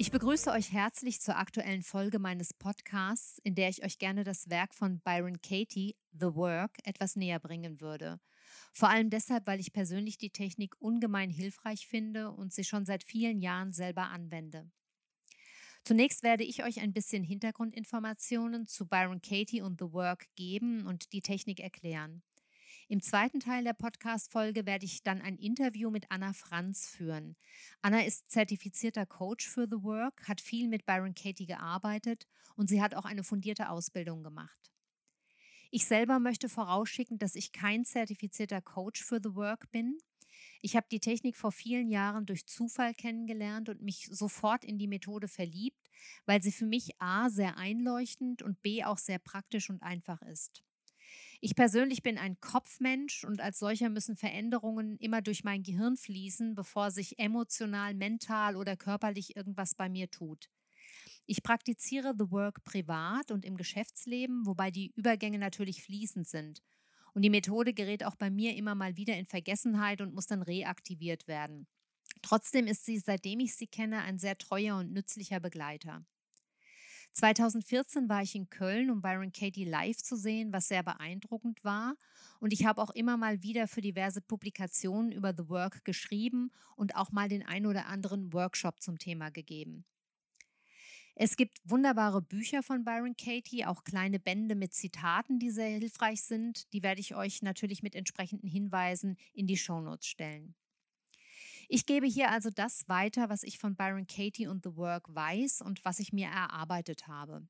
Ich begrüße euch herzlich zur aktuellen Folge meines Podcasts, in der ich euch gerne das Werk von Byron Katie, The Work, etwas näher bringen würde. Vor allem deshalb, weil ich persönlich die Technik ungemein hilfreich finde und sie schon seit vielen Jahren selber anwende. Zunächst werde ich euch ein bisschen Hintergrundinformationen zu Byron Katie und The Work geben und die Technik erklären. Im zweiten Teil der Podcast-Folge werde ich dann ein Interview mit Anna Franz führen. Anna ist zertifizierter Coach für The Work, hat viel mit Byron Katie gearbeitet und sie hat auch eine fundierte Ausbildung gemacht. Ich selber möchte vorausschicken, dass ich kein zertifizierter Coach für The Work bin. Ich habe die Technik vor vielen Jahren durch Zufall kennengelernt und mich sofort in die Methode verliebt, weil sie für mich a sehr einleuchtend und b auch sehr praktisch und einfach ist. Ich persönlich bin ein Kopfmensch und als solcher müssen Veränderungen immer durch mein Gehirn fließen, bevor sich emotional, mental oder körperlich irgendwas bei mir tut. Ich praktiziere The Work privat und im Geschäftsleben, wobei die Übergänge natürlich fließend sind. Und die Methode gerät auch bei mir immer mal wieder in Vergessenheit und muss dann reaktiviert werden. Trotzdem ist sie, seitdem ich sie kenne, ein sehr treuer und nützlicher Begleiter. 2014 war ich in Köln, um Byron Katie live zu sehen, was sehr beeindruckend war. Und ich habe auch immer mal wieder für diverse Publikationen über The Work geschrieben und auch mal den ein oder anderen Workshop zum Thema gegeben. Es gibt wunderbare Bücher von Byron Katie, auch kleine Bände mit Zitaten, die sehr hilfreich sind. Die werde ich euch natürlich mit entsprechenden Hinweisen in die Shownotes stellen. Ich gebe hier also das weiter, was ich von Byron Katie und The Work weiß und was ich mir erarbeitet habe.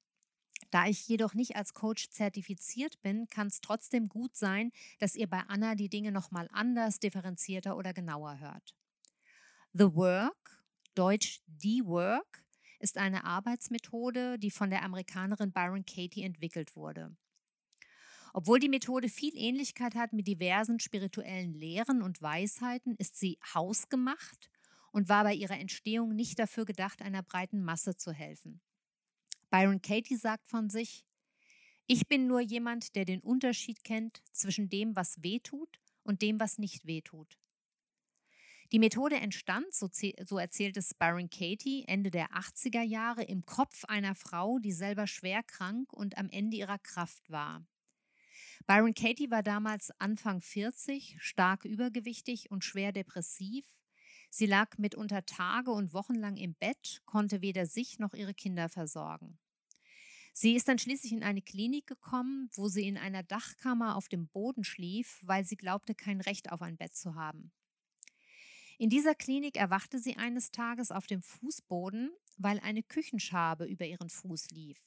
Da ich jedoch nicht als Coach zertifiziert bin, kann es trotzdem gut sein, dass ihr bei Anna die Dinge nochmal anders, differenzierter oder genauer hört. The Work, deutsch The Work, ist eine Arbeitsmethode, die von der Amerikanerin Byron Katie entwickelt wurde. Obwohl die Methode viel Ähnlichkeit hat mit diversen spirituellen Lehren und Weisheiten, ist sie hausgemacht und war bei ihrer Entstehung nicht dafür gedacht, einer breiten Masse zu helfen. Byron Katie sagt von sich, ich bin nur jemand, der den Unterschied kennt zwischen dem, was weh tut und dem, was nicht weh tut. Die Methode entstand, so, so erzählt es Byron Katie, Ende der 80er Jahre im Kopf einer Frau, die selber schwer krank und am Ende ihrer Kraft war. Byron Katie war damals Anfang 40, stark übergewichtig und schwer depressiv. Sie lag mitunter Tage und Wochen lang im Bett, konnte weder sich noch ihre Kinder versorgen. Sie ist dann schließlich in eine Klinik gekommen, wo sie in einer Dachkammer auf dem Boden schlief, weil sie glaubte, kein Recht auf ein Bett zu haben. In dieser Klinik erwachte sie eines Tages auf dem Fußboden, weil eine Küchenschabe über ihren Fuß lief.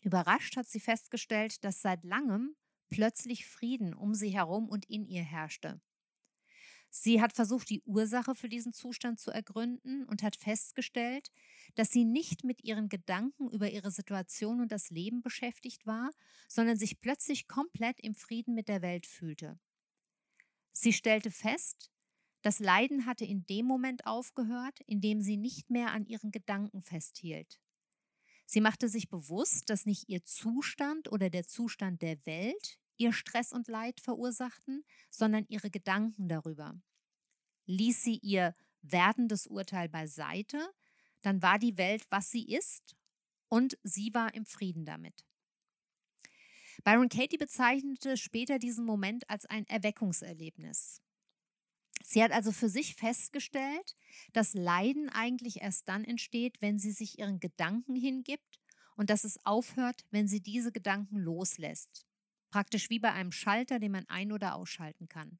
Überrascht hat sie festgestellt, dass seit langem plötzlich Frieden um sie herum und in ihr herrschte. Sie hat versucht, die Ursache für diesen Zustand zu ergründen und hat festgestellt, dass sie nicht mit ihren Gedanken über ihre Situation und das Leben beschäftigt war, sondern sich plötzlich komplett im Frieden mit der Welt fühlte. Sie stellte fest, das Leiden hatte in dem Moment aufgehört, in dem sie nicht mehr an ihren Gedanken festhielt. Sie machte sich bewusst, dass nicht ihr Zustand oder der Zustand der Welt ihr Stress und Leid verursachten, sondern ihre Gedanken darüber. Ließ sie ihr werdendes Urteil beiseite, dann war die Welt, was sie ist, und sie war im Frieden damit. Byron Katie bezeichnete später diesen Moment als ein Erweckungserlebnis. Sie hat also für sich festgestellt, dass Leiden eigentlich erst dann entsteht, wenn sie sich ihren Gedanken hingibt und dass es aufhört, wenn sie diese Gedanken loslässt. Praktisch wie bei einem Schalter, den man ein- oder ausschalten kann.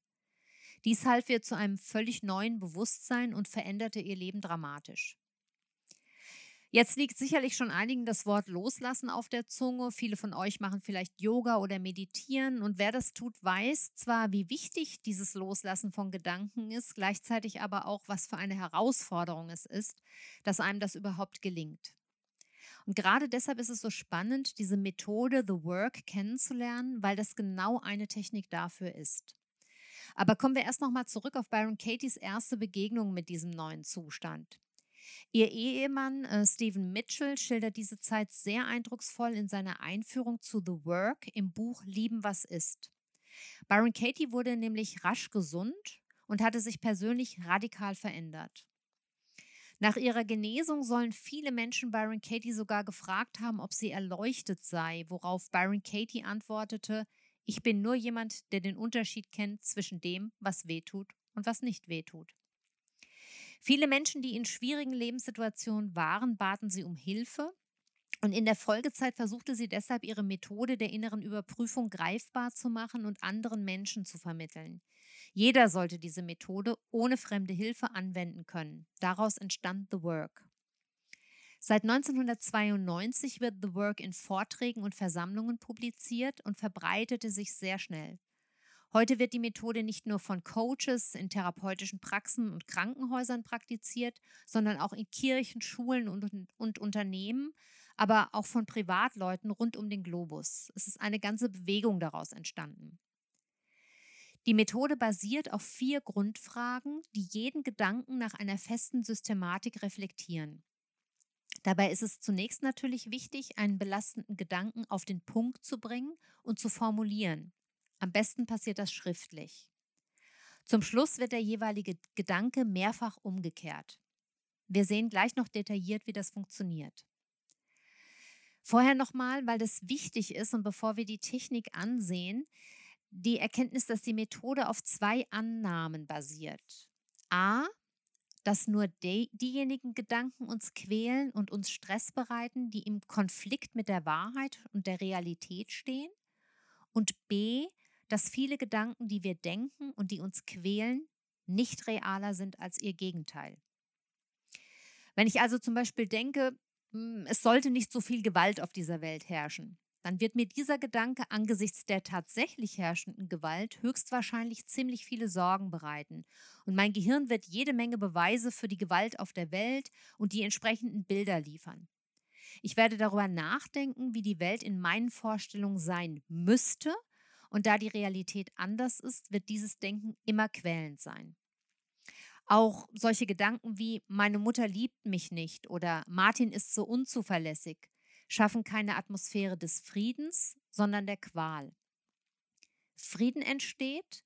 Dies half ihr zu einem völlig neuen Bewusstsein und veränderte ihr Leben dramatisch. Jetzt liegt sicherlich schon einigen das Wort Loslassen auf der Zunge. Viele von euch machen vielleicht Yoga oder meditieren. Und wer das tut, weiß zwar, wie wichtig dieses Loslassen von Gedanken ist, gleichzeitig aber auch, was für eine Herausforderung es ist, dass einem das überhaupt gelingt. Und gerade deshalb ist es so spannend, diese Methode The Work kennenzulernen, weil das genau eine Technik dafür ist. Aber kommen wir erst nochmal zurück auf Byron Katie's erste Begegnung mit diesem neuen Zustand. Ihr Ehemann äh, Stephen Mitchell schildert diese Zeit sehr eindrucksvoll in seiner Einführung zu The Work im Buch Lieben, was ist. Byron Katie wurde nämlich rasch gesund und hatte sich persönlich radikal verändert. Nach ihrer Genesung sollen viele Menschen Byron Katie sogar gefragt haben, ob sie erleuchtet sei, worauf Byron Katie antwortete, ich bin nur jemand, der den Unterschied kennt zwischen dem, was wehtut und was nicht wehtut. Viele Menschen, die in schwierigen Lebenssituationen waren, baten sie um Hilfe. Und in der Folgezeit versuchte sie deshalb ihre Methode der inneren Überprüfung greifbar zu machen und anderen Menschen zu vermitteln. Jeder sollte diese Methode ohne fremde Hilfe anwenden können. Daraus entstand The Work. Seit 1992 wird The Work in Vorträgen und Versammlungen publiziert und verbreitete sich sehr schnell. Heute wird die Methode nicht nur von Coaches in therapeutischen Praxen und Krankenhäusern praktiziert, sondern auch in Kirchen, Schulen und, und, Unternehmen, aber auch von Privatleuten rund um den Globus. Es ist eine ganze Bewegung daraus entstanden. Die Methode basiert auf vier Grundfragen, die jeden Gedanken nach einer festen Systematik reflektieren. Dabei ist es zunächst natürlich wichtig, einen belastenden Gedanken auf den Punkt zu bringen und zu formulieren. Am besten passiert das schriftlich. Zum Schluss wird der jeweilige Gedanke mehrfach umgekehrt. Wir sehen gleich noch detailliert, wie das funktioniert. Vorher nochmal, weil das wichtig ist und bevor wir die Technik ansehen, die Erkenntnis, dass die Methode auf zwei Annahmen basiert. A, dass nur die, diejenigen Gedanken uns quälen und uns Stress bereiten, die im Konflikt mit der Wahrheit und der Realität stehen. Und B, dass viele Gedanken, die wir denken und die uns quälen, nicht realer sind als ihr Gegenteil. Wenn ich also zum Beispiel denke, hm, es sollte nicht so viel Gewalt auf dieser Welt herrschen, dann wird mir dieser Gedanke angesichts der tatsächlich herrschenden Gewalt höchstwahrscheinlich ziemlich viele Sorgen bereiten. Und mein Gehirn wird jede Menge Beweise für die Gewalt auf der Welt und die entsprechenden Bilder liefern. Ich werde darüber nachdenken, wie die Welt in meinen Vorstellungen sein müsste und da die Realität anders ist, wird dieses Denken immer quälend sein. Auch solche Gedanken wie meine Mutter liebt mich nicht oder Martin ist so unzuverlässig schaffen keine Atmosphäre des Friedens, sondern der Qual. Frieden entsteht,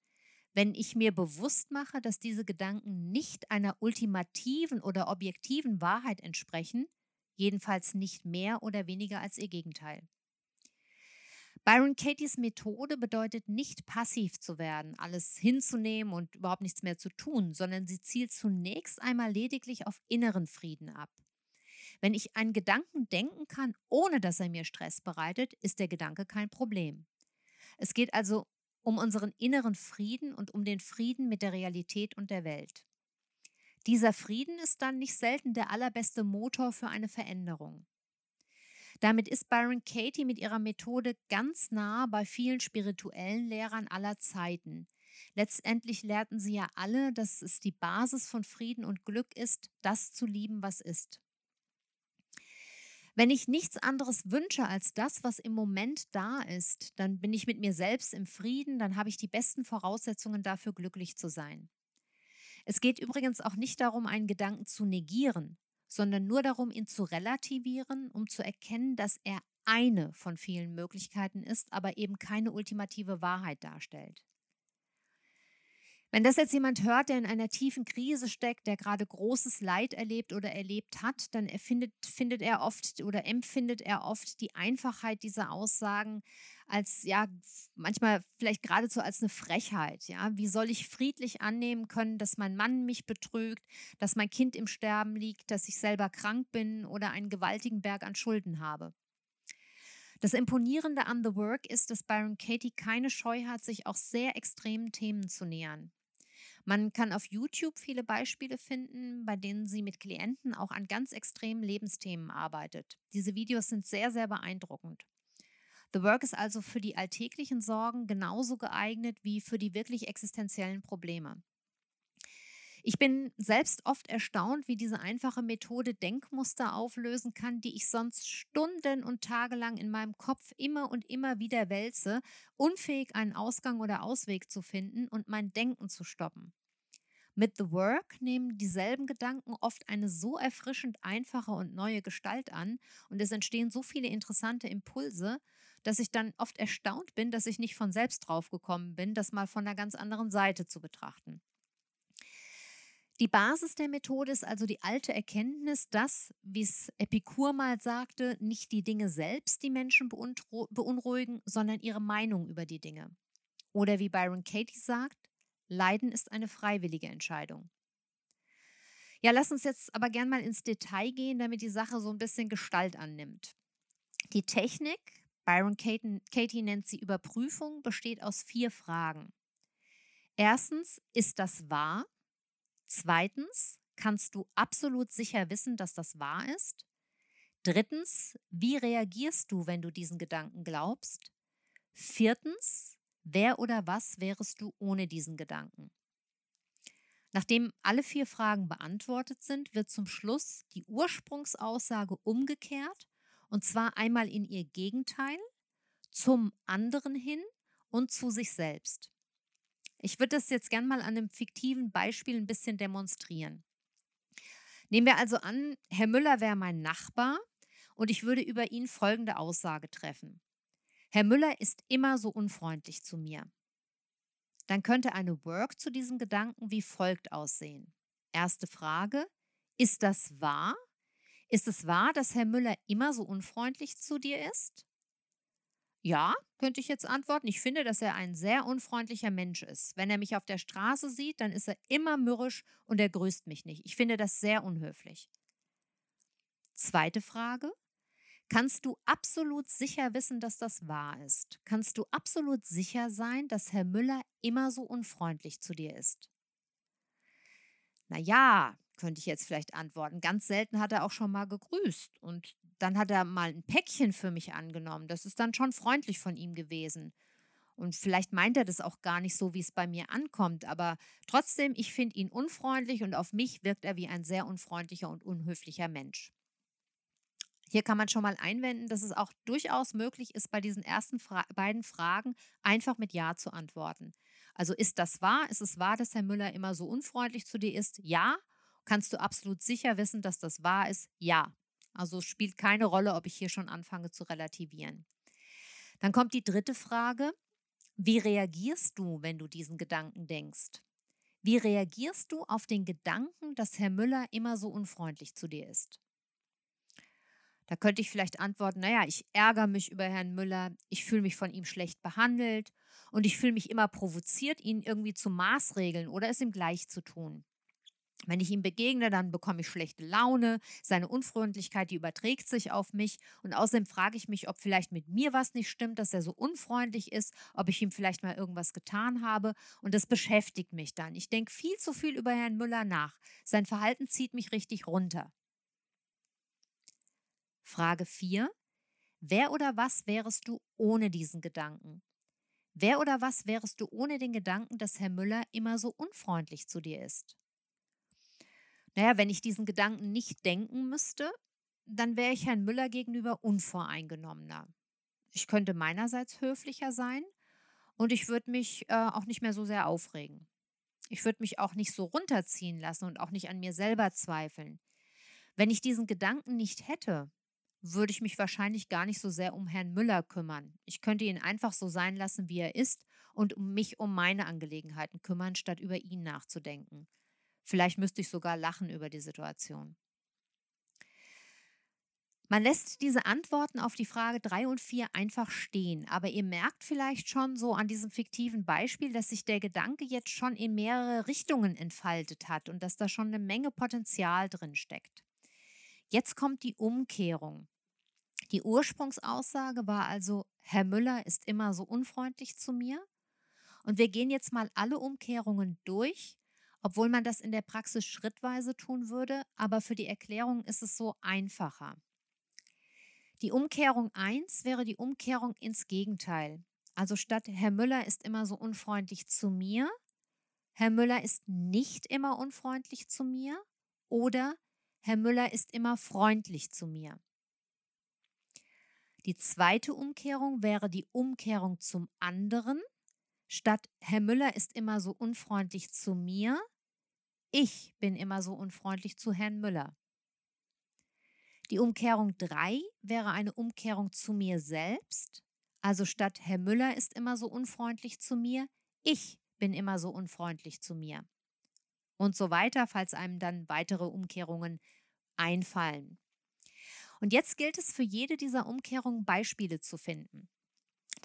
wenn ich mir bewusst mache, dass diese Gedanken nicht einer ultimativen oder objektiven Wahrheit entsprechen, jedenfalls nicht mehr oder weniger als ihr Gegenteil. Byron Katie's Methode bedeutet nicht passiv zu werden, alles hinzunehmen und überhaupt nichts mehr zu tun, sondern sie zielt zunächst einmal lediglich auf inneren Frieden ab. Wenn ich einen Gedanken denken kann, ohne dass er mir Stress bereitet, ist der Gedanke kein Problem. Es geht also um unseren inneren Frieden und um den Frieden mit der Realität und der Welt. Dieser Frieden ist dann nicht selten der allerbeste Motor für eine Veränderung. Damit ist Byron Katie mit ihrer Methode ganz nah bei vielen spirituellen Lehrern aller Zeiten. Letztendlich lehrten sie ja alle, dass es die Basis von Frieden und Glück ist, das zu lieben, was ist. Wenn ich nichts anderes wünsche als das, was im Moment da ist, dann bin ich mit mir selbst im Frieden, dann habe ich die besten Voraussetzungen dafür, glücklich zu sein. Es geht übrigens auch nicht darum, einen Gedanken zu negieren, sondern nur darum, ihn zu relativieren, um zu erkennen, dass er eine von vielen Möglichkeiten ist, aber eben keine ultimative Wahrheit darstellt. Wenn das jetzt jemand hört, der in einer tiefen Krise steckt, der gerade großes Leid erlebt oder erlebt hat, dann erfindet, findet er oft oder empfindet er oft die Einfachheit dieser Aussagen als, ja, manchmal vielleicht geradezu als eine Frechheit. Ja? Wie soll ich friedlich annehmen können, dass mein Mann mich betrügt, dass mein Kind im Sterben liegt, dass ich selber krank bin oder einen gewaltigen Berg an Schulden habe? Das Imponierende an The Work ist, dass Byron Katie keine Scheu hat, sich auch sehr extremen Themen zu nähern. Man kann auf YouTube viele Beispiele finden, bei denen sie mit Klienten auch an ganz extremen Lebensthemen arbeitet. Diese Videos sind sehr, sehr beeindruckend. The Work ist also für die alltäglichen Sorgen genauso geeignet wie für die wirklich existenziellen Probleme. Ich bin selbst oft erstaunt, wie diese einfache Methode Denkmuster auflösen kann, die ich sonst Stunden und Tage lang in meinem Kopf immer und immer wieder wälze, unfähig einen Ausgang oder Ausweg zu finden und mein Denken zu stoppen. Mit The Work nehmen dieselben Gedanken oft eine so erfrischend einfache und neue Gestalt an und es entstehen so viele interessante Impulse, dass ich dann oft erstaunt bin, dass ich nicht von selbst drauf gekommen bin, das mal von einer ganz anderen Seite zu betrachten. Die Basis der Methode ist also die alte Erkenntnis, dass, wie es Epikur mal sagte, nicht die Dinge selbst die Menschen beunruhigen, sondern ihre Meinung über die Dinge. Oder wie Byron Katie sagt, Leiden ist eine freiwillige Entscheidung. Ja, lass uns jetzt aber gern mal ins Detail gehen, damit die Sache so ein bisschen Gestalt annimmt. Die Technik, Byron Katie, Katie nennt sie Überprüfung, besteht aus vier Fragen. Erstens, ist das wahr? Zweitens, kannst du absolut sicher wissen, dass das wahr ist? Drittens, wie reagierst du, wenn du diesen Gedanken glaubst? Viertens, wer oder was wärest du ohne diesen Gedanken? Nachdem alle vier Fragen beantwortet sind, wird zum Schluss die Ursprungsaussage umgekehrt, und zwar einmal in ihr Gegenteil, zum anderen hin und zu sich selbst. Ich würde das jetzt gern mal an einem fiktiven Beispiel ein bisschen demonstrieren. Nehmen wir also an, Herr Müller wäre mein Nachbar und ich würde über ihn folgende Aussage treffen. Herr Müller ist immer so unfreundlich zu mir. Dann könnte eine Work zu diesem Gedanken wie folgt aussehen. Erste Frage, ist das wahr? Ist es wahr, dass Herr Müller immer so unfreundlich zu dir ist? Ja, könnte ich jetzt antworten. Ich finde, dass er ein sehr unfreundlicher Mensch ist. Wenn er mich auf der Straße sieht, dann ist er immer mürrisch und er grüßt mich nicht. Ich finde das sehr unhöflich. Zweite Frage. Kannst du absolut sicher wissen, dass das wahr ist? Kannst du absolut sicher sein, dass Herr Müller immer so unfreundlich zu dir ist? Na ja, könnte ich jetzt vielleicht antworten. Ganz selten hat er auch schon mal gegrüßt und dann hat er mal ein Päckchen für mich angenommen. Das ist dann schon freundlich von ihm gewesen. Und vielleicht meint er das auch gar nicht so, wie es bei mir ankommt, aber trotzdem, ich finde ihn unfreundlich und auf mich wirkt er wie ein sehr unfreundlicher und unhöflicher Mensch. Hier kann man schon mal einwenden, dass es auch durchaus möglich ist, bei diesen ersten Fra beiden Fragen einfach mit Ja zu antworten. Also ist das wahr? Ist es wahr, dass Herr Müller immer so unfreundlich zu dir ist? Ja. Kannst du absolut sicher wissen, dass das wahr ist? Ja. Also spielt keine Rolle, ob ich hier schon anfange zu relativieren. Dann kommt die dritte Frage. Wie reagierst du, wenn du diesen Gedanken denkst? Wie reagierst du auf den Gedanken, dass Herr Müller immer so unfreundlich zu dir ist? Da könnte ich vielleicht antworten, naja, ich ärgere mich über Herrn Müller, ich fühle mich von ihm schlecht behandelt und ich fühle mich immer provoziert, ihn irgendwie zu maßregeln oder es ihm gleich zu tun. Wenn ich ihm begegne, dann bekomme ich schlechte Laune. Seine Unfreundlichkeit, die überträgt sich auf mich. Und außerdem frage ich mich, ob vielleicht mit mir was nicht stimmt, dass er so unfreundlich ist, ob ich ihm vielleicht mal irgendwas getan habe. Und das beschäftigt mich dann. Ich denke viel zu viel über Herrn Müller nach. Sein Verhalten zieht mich richtig runter. Frage 4. Wer oder was wärest du ohne diesen Gedanken? Wer oder was wärest du ohne den Gedanken, dass Herr Müller immer so unfreundlich zu dir ist? Naja, wenn ich diesen Gedanken nicht denken müsste, dann wäre ich Herrn Müller gegenüber unvoreingenommener. Ich könnte meinerseits höflicher sein und ich würde mich äh, auch nicht mehr so sehr aufregen. Ich würde mich auch nicht so runterziehen lassen und auch nicht an mir selber zweifeln. Wenn ich diesen Gedanken nicht hätte, würde ich mich wahrscheinlich gar nicht so sehr um Herrn Müller kümmern. Ich könnte ihn einfach so sein lassen, wie er ist und mich um meine Angelegenheiten kümmern, statt über ihn nachzudenken. Vielleicht müsste ich sogar lachen über die Situation. Man lässt diese Antworten auf die Frage 3 und 4 einfach stehen, aber ihr merkt vielleicht schon so an diesem fiktiven Beispiel, dass sich der Gedanke jetzt schon in mehrere Richtungen entfaltet hat und dass da schon eine Menge Potenzial drin steckt. Jetzt kommt die Umkehrung. Die Ursprungsaussage war also, Herr Müller ist immer so unfreundlich zu mir. Und wir gehen jetzt mal alle Umkehrungen durch obwohl man das in der Praxis schrittweise tun würde, aber für die Erklärung ist es so einfacher. Die Umkehrung 1 wäre die Umkehrung ins Gegenteil. Also statt Herr Müller ist immer so unfreundlich zu mir, Herr Müller ist nicht immer unfreundlich zu mir oder Herr Müller ist immer freundlich zu mir. Die zweite Umkehrung wäre die Umkehrung zum anderen. Statt Herr Müller ist immer so unfreundlich zu mir, ich bin immer so unfreundlich zu Herrn Müller. Die Umkehrung 3 wäre eine Umkehrung zu mir selbst. Also statt Herr Müller ist immer so unfreundlich zu mir, ich bin immer so unfreundlich zu mir. Und so weiter, falls einem dann weitere Umkehrungen einfallen. Und jetzt gilt es für jede dieser Umkehrungen Beispiele zu finden.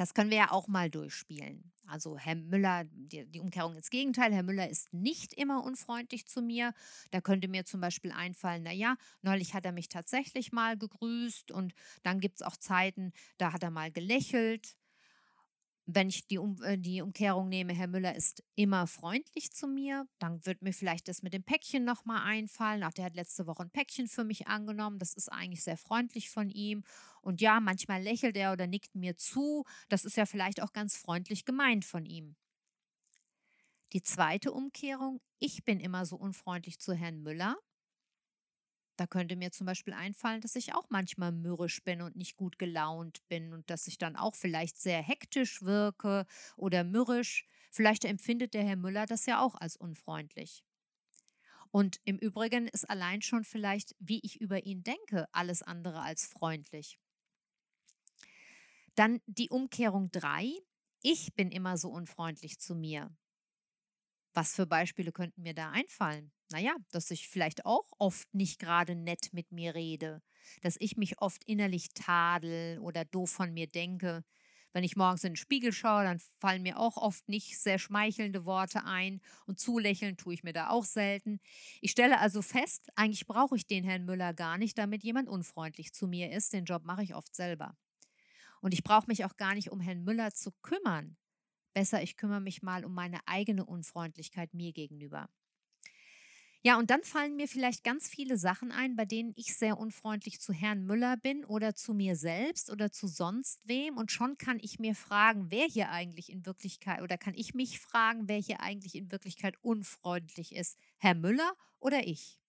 Das können wir ja auch mal durchspielen. Also Herr Müller, die, die, Umkehrung ins Gegenteil, Herr Müller ist nicht immer unfreundlich zu mir. Da könnte mir zum Beispiel einfallen, naja, neulich hat er mich tatsächlich mal gegrüßt und dann gibt es auch Zeiten, da hat er mal gelächelt wenn ich die, um, äh, die Umkehrung nehme, Herr Müller ist immer freundlich zu mir, dann wird mir vielleicht das mit dem Päckchen nochmal einfallen. Ach, der hat letzte Woche ein Päckchen für mich angenommen. Das ist eigentlich sehr freundlich von ihm. Und ja, manchmal lächelt er oder nickt mir zu. Das ist ja vielleicht auch ganz freundlich gemeint von ihm. Die zweite Umkehrung, ich bin immer so unfreundlich zu Herrn Müller. Da könnte mir zum Beispiel einfallen, dass ich auch manchmal mürrisch bin und nicht gut gelaunt bin und dass ich dann auch vielleicht sehr hektisch wirke oder mürrisch. Vielleicht empfindet der Herr Müller das ja auch als unfreundlich. Und im Übrigen ist allein schon vielleicht, wie ich über ihn denke, alles andere als freundlich. Dann die Umkehrung 3. Ich bin immer so unfreundlich zu mir. Was für Beispiele könnten mir da einfallen? Naja, dass ich vielleicht auch oft nicht gerade nett mit mir rede, dass ich mich oft innerlich tadel oder doof von mir denke. Wenn ich morgens in den Spiegel schaue, dann fallen mir auch oft nicht sehr schmeichelnde Worte ein und zulächeln tue ich mir da auch selten. Ich stelle also fest, eigentlich brauche ich den Herrn Müller gar nicht, damit jemand unfreundlich zu mir ist. Den Job mache ich oft selber. Und ich brauche mich auch gar nicht um Herrn Müller zu kümmern. Besser, ich kümmere mich mal um meine eigene Unfreundlichkeit mir gegenüber. Ja, und dann fallen mir vielleicht ganz viele Sachen ein, bei denen ich sehr unfreundlich zu Herrn Müller bin oder zu mir selbst oder zu sonst wem. Und schon kann ich mir fragen, wer hier eigentlich in Wirklichkeit, oder kann ich mich fragen, wer hier eigentlich in Wirklichkeit unfreundlich ist, Herr Müller oder ich?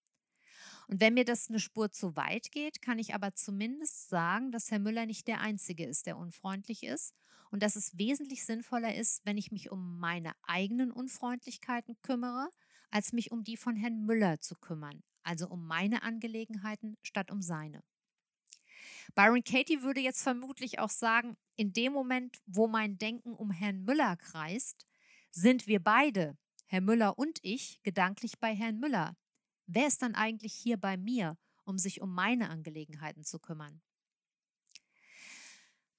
Und wenn mir das eine Spur zu weit geht, kann ich aber zumindest sagen, dass Herr Müller nicht der Einzige ist, der unfreundlich ist und dass es wesentlich sinnvoller ist, wenn ich mich um meine eigenen Unfreundlichkeiten kümmere, als mich um die von Herrn Müller zu kümmern, also um meine Angelegenheiten statt um seine. Byron Katie würde jetzt vermutlich auch sagen, in dem Moment, wo mein Denken um Herrn Müller kreist, sind wir beide, Herr Müller und ich, gedanklich bei Herrn Müller. Wer ist dann eigentlich hier bei mir, um sich um meine Angelegenheiten zu kümmern?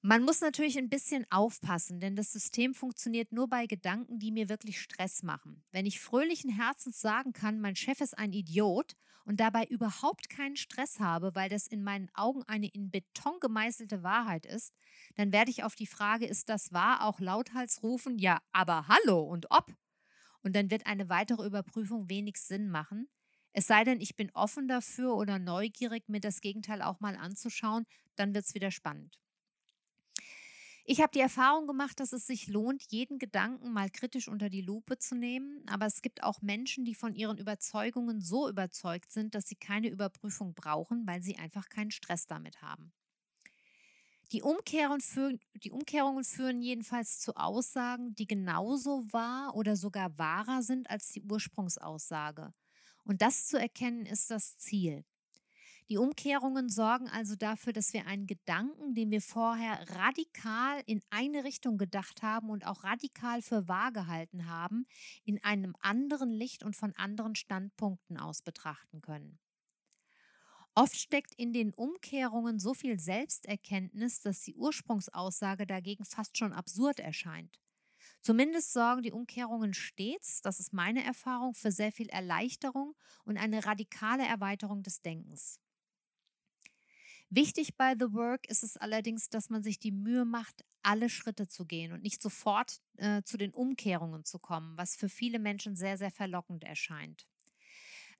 Man muss natürlich ein bisschen aufpassen, denn das System funktioniert nur bei Gedanken, die mir wirklich Stress machen. Wenn ich fröhlichen Herzens sagen kann, mein Chef ist ein Idiot und dabei überhaupt keinen Stress habe, weil das in meinen Augen eine in Beton gemeißelte Wahrheit ist, dann werde ich auf die Frage, ist das wahr, auch lauthals rufen, ja, aber hallo und ob. Und dann wird eine weitere Überprüfung wenig Sinn machen, es sei denn, ich bin offen dafür oder neugierig, mir das Gegenteil auch mal anzuschauen, dann wird es wieder spannend. Ich habe die Erfahrung gemacht, dass es sich lohnt, jeden Gedanken mal kritisch unter die Lupe zu nehmen, aber es gibt auch Menschen, die von ihren Überzeugungen so überzeugt sind, dass sie keine Überprüfung brauchen, weil sie einfach keinen Stress damit haben. Die, führen, die Umkehrungen führen jedenfalls zu Aussagen, die genauso wahr oder sogar wahrer sind als die Ursprungsaussage. Und das zu erkennen ist das Ziel. Die Umkehrungen sorgen also dafür, dass wir einen Gedanken, den wir vorher radikal in eine Richtung gedacht haben und auch radikal für wahr gehalten haben, in einem anderen Licht und von anderen Standpunkten aus betrachten können. Oft steckt in den Umkehrungen so viel Selbsterkenntnis, dass die Ursprungsaussage dagegen fast schon absurd erscheint. Zumindest sorgen die Umkehrungen stets, das ist meine Erfahrung, für sehr viel Erleichterung und eine radikale Erweiterung des Denkens. Wichtig bei The Work ist es allerdings, dass man sich die Mühe macht, alle Schritte zu gehen und nicht sofort äh, zu den Umkehrungen zu kommen, was für viele Menschen sehr, sehr verlockend erscheint.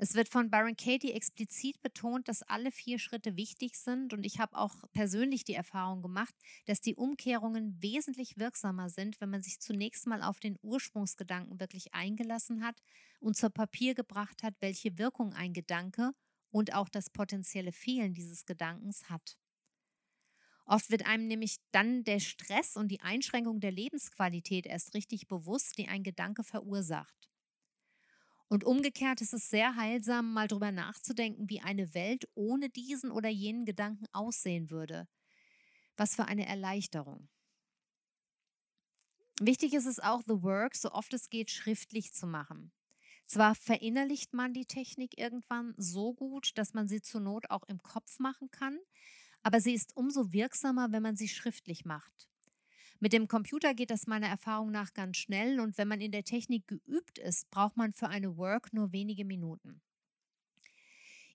Es wird von Baron Katie explizit betont, dass alle vier Schritte wichtig sind und ich habe auch persönlich die Erfahrung gemacht, dass die Umkehrungen wesentlich wirksamer sind, wenn man sich zunächst mal auf den Ursprungsgedanken wirklich eingelassen hat und zu Papier gebracht hat, welche Wirkung ein Gedanke und auch das potenzielle Fehlen dieses Gedankens hat. Oft wird einem nämlich dann der Stress und die Einschränkung der Lebensqualität erst richtig bewusst, die ein Gedanke verursacht. Und umgekehrt ist es sehr heilsam, mal drüber nachzudenken, wie eine Welt ohne diesen oder jenen Gedanken aussehen würde. Was für eine Erleichterung. Wichtig ist es auch, The Work so oft es geht schriftlich zu machen. Zwar verinnerlicht man die Technik irgendwann so gut, dass man sie zur Not auch im Kopf machen kann, aber sie ist umso wirksamer, wenn man sie schriftlich macht. Mit dem Computer geht das meiner Erfahrung nach ganz schnell und wenn man in der Technik geübt ist, braucht man für eine Work nur wenige Minuten.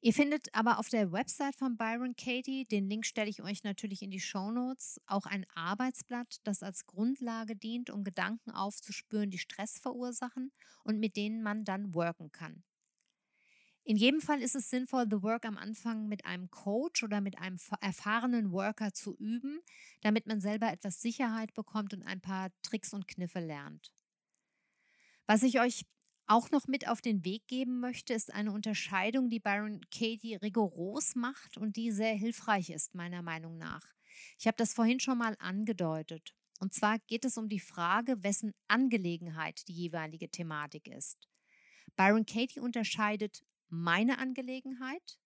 Ihr findet aber auf der Website von Byron Katie, den Link stelle ich euch natürlich in die Show Notes, auch ein Arbeitsblatt, das als Grundlage dient, um Gedanken aufzuspüren, die Stress verursachen und mit denen man dann worken kann. In jedem Fall ist es sinnvoll, The Work am Anfang mit einem Coach oder mit einem erfahrenen Worker zu üben, damit man selber etwas Sicherheit bekommt und ein paar Tricks und Kniffe lernt. Was ich euch auch noch mit auf den Weg geben möchte, ist eine Unterscheidung, die Byron Katie rigoros macht und die sehr hilfreich ist, meiner Meinung nach. Ich habe das vorhin schon mal angedeutet. Und zwar geht es um die Frage, wessen Angelegenheit die jeweilige Thematik ist. Byron Katie unterscheidet meine Angelegenheit,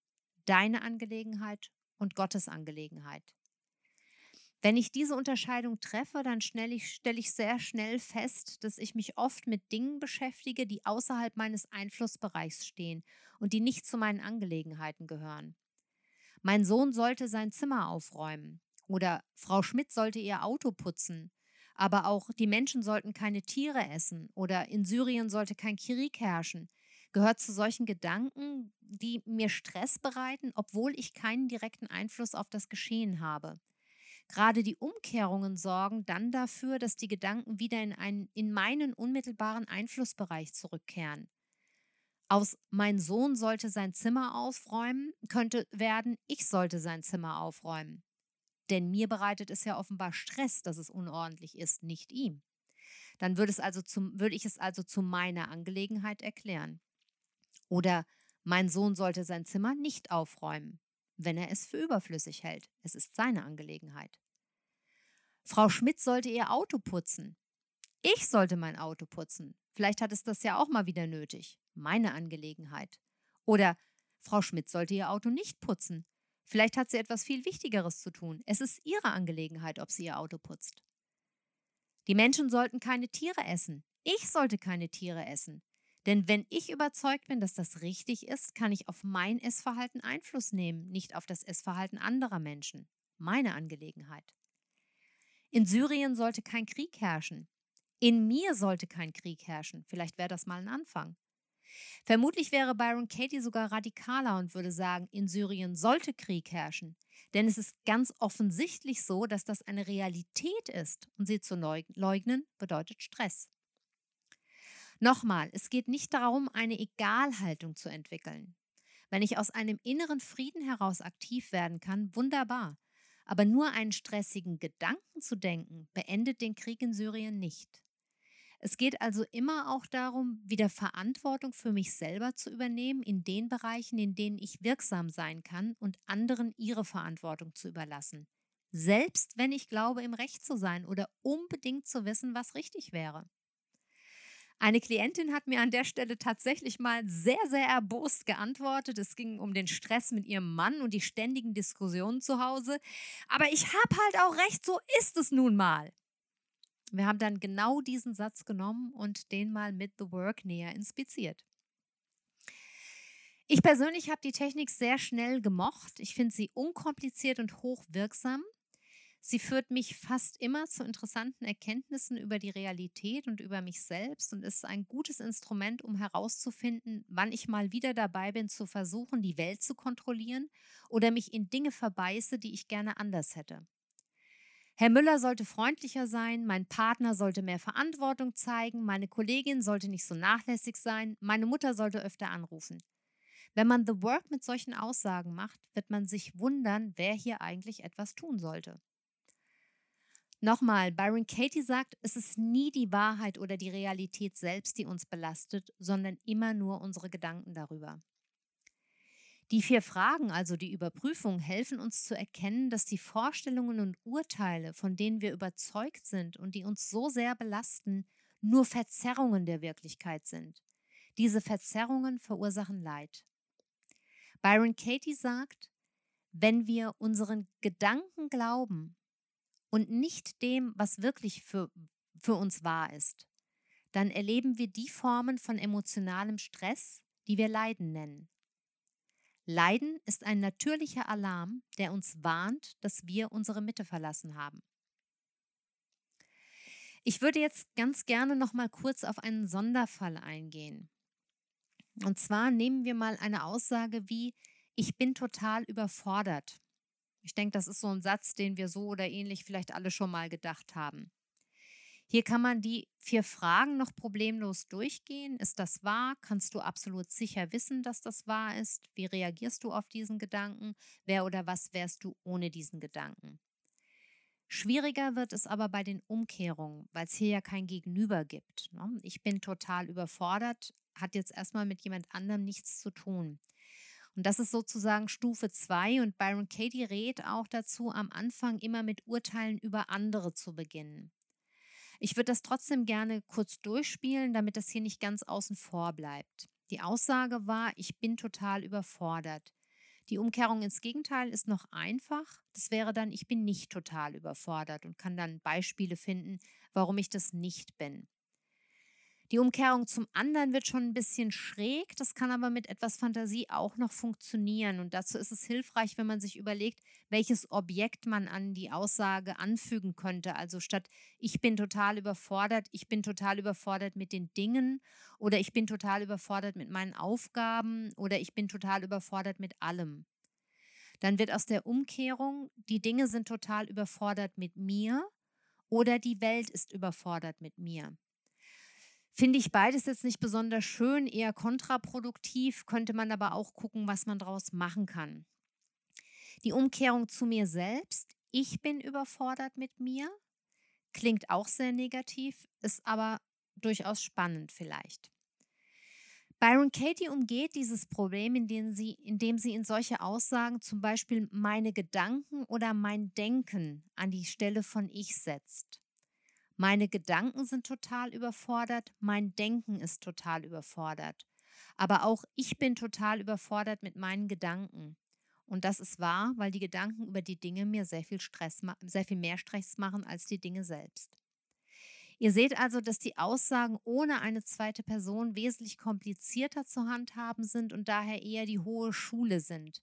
deine Angelegenheit und Gottes Angelegenheit. Wenn ich diese Unterscheidung treffe, dann stelle ich, stelle ich sehr schnell fest, dass ich mich oft mit Dingen beschäftige, die außerhalb meines Einflussbereichs stehen und die nicht zu meinen Angelegenheiten gehören. Mein Sohn sollte sein Zimmer aufräumen oder Frau Schmidt sollte ihr Auto putzen, aber auch die Menschen sollten keine Tiere essen oder in Syrien sollte kein Krieg herrschen, gehört zu solchen Gedanken, die mir Stress bereiten, obwohl ich keinen direkten Einfluss auf das Geschehen habe. Gerade die Umkehrungen sorgen dann dafür, dass die Gedanken wieder in, einen, in meinen unmittelbaren Einflussbereich zurückkehren. Aus mein Sohn sollte sein Zimmer aufräumen, könnte werden, ich sollte sein Zimmer aufräumen. Denn mir bereitet es ja offenbar Stress, dass es unordentlich ist, nicht ihm. Dann würde, es also zum, würde ich es also zu meiner Angelegenheit erklären. Oder mein Sohn sollte sein Zimmer nicht aufräumen, wenn er es für überflüssig hält. Es ist seine Angelegenheit. Frau Schmidt sollte ihr Auto putzen. Ich sollte mein Auto putzen. Vielleicht hat es das ja auch mal wieder nötig. Meine Angelegenheit. Oder Frau Schmidt sollte ihr Auto nicht putzen. Vielleicht hat sie etwas viel Wichtigeres zu tun. Es ist ihre Angelegenheit, ob sie ihr Auto putzt. Die Menschen sollten keine Tiere essen. Ich sollte keine Tiere essen. Denn wenn ich überzeugt bin, dass das richtig ist, kann ich auf mein Essverhalten Einfluss nehmen, nicht auf das Essverhalten anderer Menschen. Meine Angelegenheit. In Syrien sollte kein Krieg herrschen. In mir sollte kein Krieg herrschen. Vielleicht wäre das mal ein Anfang. Vermutlich wäre Byron Katie sogar radikaler und würde sagen, in Syrien sollte Krieg herrschen. Denn es ist ganz offensichtlich so, dass das eine Realität ist und sie zu leugnen bedeutet Stress. Nochmal, es geht nicht darum, eine Egalhaltung zu entwickeln. Wenn ich aus einem inneren Frieden heraus aktiv werden kann, wunderbar. Aber nur einen stressigen Gedanken zu denken, beendet den Krieg in Syrien nicht. Es geht also immer auch darum, wieder Verantwortung für mich selber zu übernehmen in den Bereichen, in denen ich wirksam sein kann und anderen ihre Verantwortung zu überlassen. Selbst wenn ich glaube, im Recht zu sein oder unbedingt zu wissen, was richtig wäre. Eine Klientin hat mir an der Stelle tatsächlich mal sehr, sehr erbost geantwortet. Es ging um den Stress mit ihrem Mann und die ständigen Diskussionen zu Hause. Aber ich habe halt auch recht, so ist es nun mal. Wir haben dann genau diesen Satz genommen und den mal mit The Work näher inspiziert. Ich persönlich habe die Technik sehr schnell gemocht. Ich finde sie unkompliziert und hochwirksam. Sie führt mich fast immer zu interessanten Erkenntnissen über die Realität und über mich selbst und ist ein gutes Instrument, um herauszufinden, wann ich mal wieder dabei bin, zu versuchen, die Welt zu kontrollieren oder mich in Dinge verbeiße, die ich gerne anders hätte. Herr Müller sollte freundlicher sein, mein Partner sollte mehr Verantwortung zeigen, meine Kollegin sollte nicht so nachlässig sein, meine Mutter sollte öfter anrufen. Wenn man The Work mit solchen Aussagen macht, wird man sich wundern, wer hier eigentlich etwas tun sollte. Nochmal, Byron Katie sagt, es ist nie die Wahrheit oder die Realität selbst, die uns belastet, sondern immer nur unsere Gedanken darüber. Die vier Fragen, also die Überprüfung, helfen uns zu erkennen, dass die Vorstellungen und Urteile, von denen wir überzeugt sind und die uns so sehr belasten, nur Verzerrungen der Wirklichkeit sind. Diese Verzerrungen verursachen Leid. Byron Katie sagt, wenn wir unseren Gedanken glauben, und nicht dem, was wirklich für, für uns wahr ist, dann erleben wir die Formen von emotionalem Stress, die wir Leiden nennen. Leiden ist ein natürlicher Alarm, der uns warnt, dass wir unsere Mitte verlassen haben. Ich würde jetzt ganz gerne noch mal kurz auf einen Sonderfall eingehen. Und zwar nehmen wir mal eine Aussage wie ich bin total überfordert. Ich denke, das ist so ein Satz, den wir so oder ähnlich vielleicht alle schon mal gedacht haben. Hier kann man die vier Fragen noch problemlos durchgehen. Ist das wahr? Kannst du absolut sicher wissen, dass das wahr ist? Wie reagierst du auf diesen Gedanken? Wer oder was wärst du ohne diesen Gedanken? Schwieriger wird es aber bei den Umkehrungen, weil es hier ja kein Gegenüber gibt. Ne? Ich bin total überfordert, hat jetzt erstmal mit jemand anderem nichts zu tun. Und das ist sozusagen Stufe 2 und Byron Katie rät auch dazu, am Anfang immer mit Urteilen über andere zu beginnen. Ich würde das trotzdem gerne kurz durchspielen, damit das hier nicht ganz außen vor bleibt. Die Aussage war, ich bin total überfordert. Die Umkehrung ins Gegenteil ist noch einfach. Das wäre dann, ich bin nicht total überfordert und kann dann Beispiele finden, warum ich das nicht bin. Die Umkehrung zum anderen wird schon ein bisschen schräg, das kann aber mit etwas Fantasie auch noch funktionieren. Und dazu ist es hilfreich, wenn man sich überlegt, welches Objekt man an die Aussage anfügen könnte. Also statt ich bin total überfordert, ich bin total überfordert mit den Dingen oder ich bin total überfordert mit meinen Aufgaben oder ich bin total überfordert mit allem. Dann wird aus der Umkehrung, die Dinge sind total überfordert mit mir oder die Welt ist überfordert mit mir. Finde ich beides jetzt nicht besonders schön, eher kontraproduktiv, könnte man aber auch gucken, was man daraus machen kann. Die Umkehrung zu mir selbst, ich bin überfordert mit mir, klingt auch sehr negativ, ist aber durchaus spannend vielleicht. Byron Katie umgeht dieses Problem, indem sie, indem sie in solche Aussagen zum Beispiel meine Gedanken oder mein Denken an die Stelle von ich setzt. Meine Gedanken sind total überfordert, mein Denken ist total überfordert. Aber auch ich bin total überfordert mit meinen Gedanken. Und das ist wahr, weil die Gedanken über die Dinge mir sehr viel Stress, sehr viel mehr Stress machen als die Dinge selbst. Ihr seht also, dass die Aussagen ohne eine zweite Person wesentlich komplizierter zu handhaben sind und daher eher die hohe Schule sind.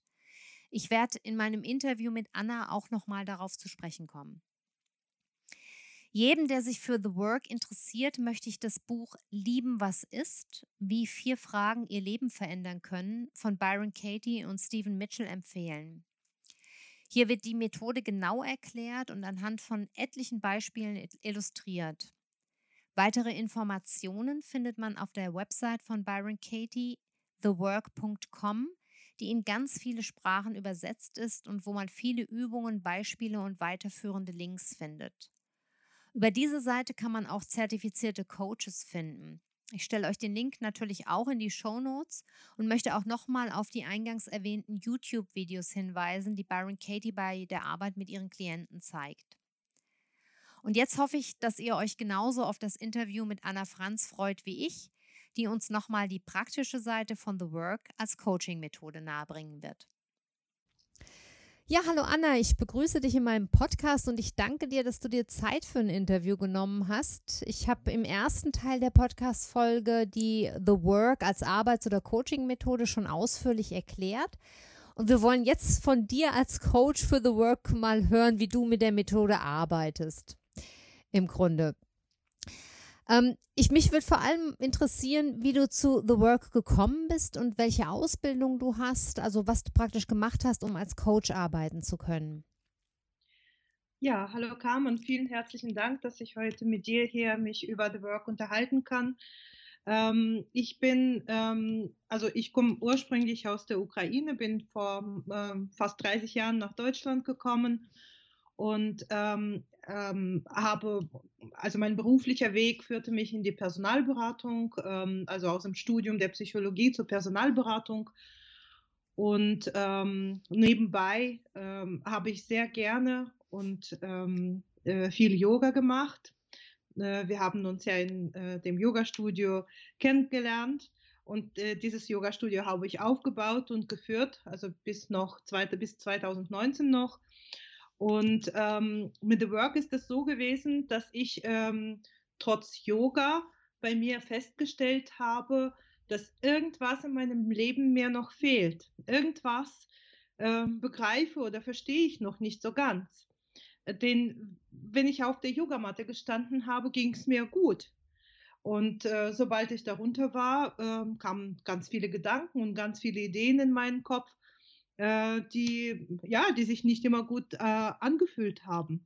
Ich werde in meinem Interview mit Anna auch nochmal darauf zu sprechen kommen. Jedem, der sich für The Work interessiert, möchte ich das Buch Lieben, was ist, wie vier Fragen ihr Leben verändern können von Byron Katie und Stephen Mitchell empfehlen. Hier wird die Methode genau erklärt und anhand von etlichen Beispielen illustriert. Weitere Informationen findet man auf der Website von Byron Katie, thework.com, die in ganz viele Sprachen übersetzt ist und wo man viele Übungen, Beispiele und weiterführende Links findet. Über diese Seite kann man auch zertifizierte Coaches finden. Ich stelle euch den Link natürlich auch in die Show Notes und möchte auch nochmal auf die eingangs erwähnten YouTube-Videos hinweisen, die Byron Katie bei der Arbeit mit ihren Klienten zeigt. Und jetzt hoffe ich, dass ihr euch genauso auf das Interview mit Anna Franz freut wie ich, die uns nochmal die praktische Seite von The Work als Coaching-Methode nahebringen wird. Ja, hallo Anna, ich begrüße dich in meinem Podcast und ich danke dir, dass du dir Zeit für ein Interview genommen hast. Ich habe im ersten Teil der Podcast-Folge die The Work als Arbeits- oder Coaching-Methode schon ausführlich erklärt. Und wir wollen jetzt von dir als Coach für The Work mal hören, wie du mit der Methode arbeitest. Im Grunde. Ähm, ich, mich würde vor allem interessieren, wie du zu The Work gekommen bist und welche Ausbildung du hast, also was du praktisch gemacht hast, um als Coach arbeiten zu können. Ja, hallo Carmen, vielen herzlichen Dank, dass ich heute mit dir hier mich über The Work unterhalten kann. Ähm, ich bin, ähm, also ich komme ursprünglich aus der Ukraine, bin vor ähm, fast 30 Jahren nach Deutschland gekommen und ähm, habe, also mein beruflicher Weg führte mich in die Personalberatung, ähm, also aus dem Studium der Psychologie zur Personalberatung. Und ähm, nebenbei ähm, habe ich sehr gerne und ähm, äh, viel Yoga gemacht. Äh, wir haben uns ja in äh, dem Yoga-Studio kennengelernt. Und äh, dieses Yoga-Studio habe ich aufgebaut und geführt, also bis noch zweite, bis 2019 noch. Und ähm, mit The Work ist es so gewesen, dass ich ähm, trotz Yoga bei mir festgestellt habe, dass irgendwas in meinem Leben mir noch fehlt. Irgendwas ähm, begreife oder verstehe ich noch nicht so ganz. Denn wenn ich auf der Yogamatte gestanden habe, ging es mir gut. Und äh, sobald ich darunter war, äh, kamen ganz viele Gedanken und ganz viele Ideen in meinen Kopf äh, die, ja, die sich nicht immer gut äh, angefühlt haben.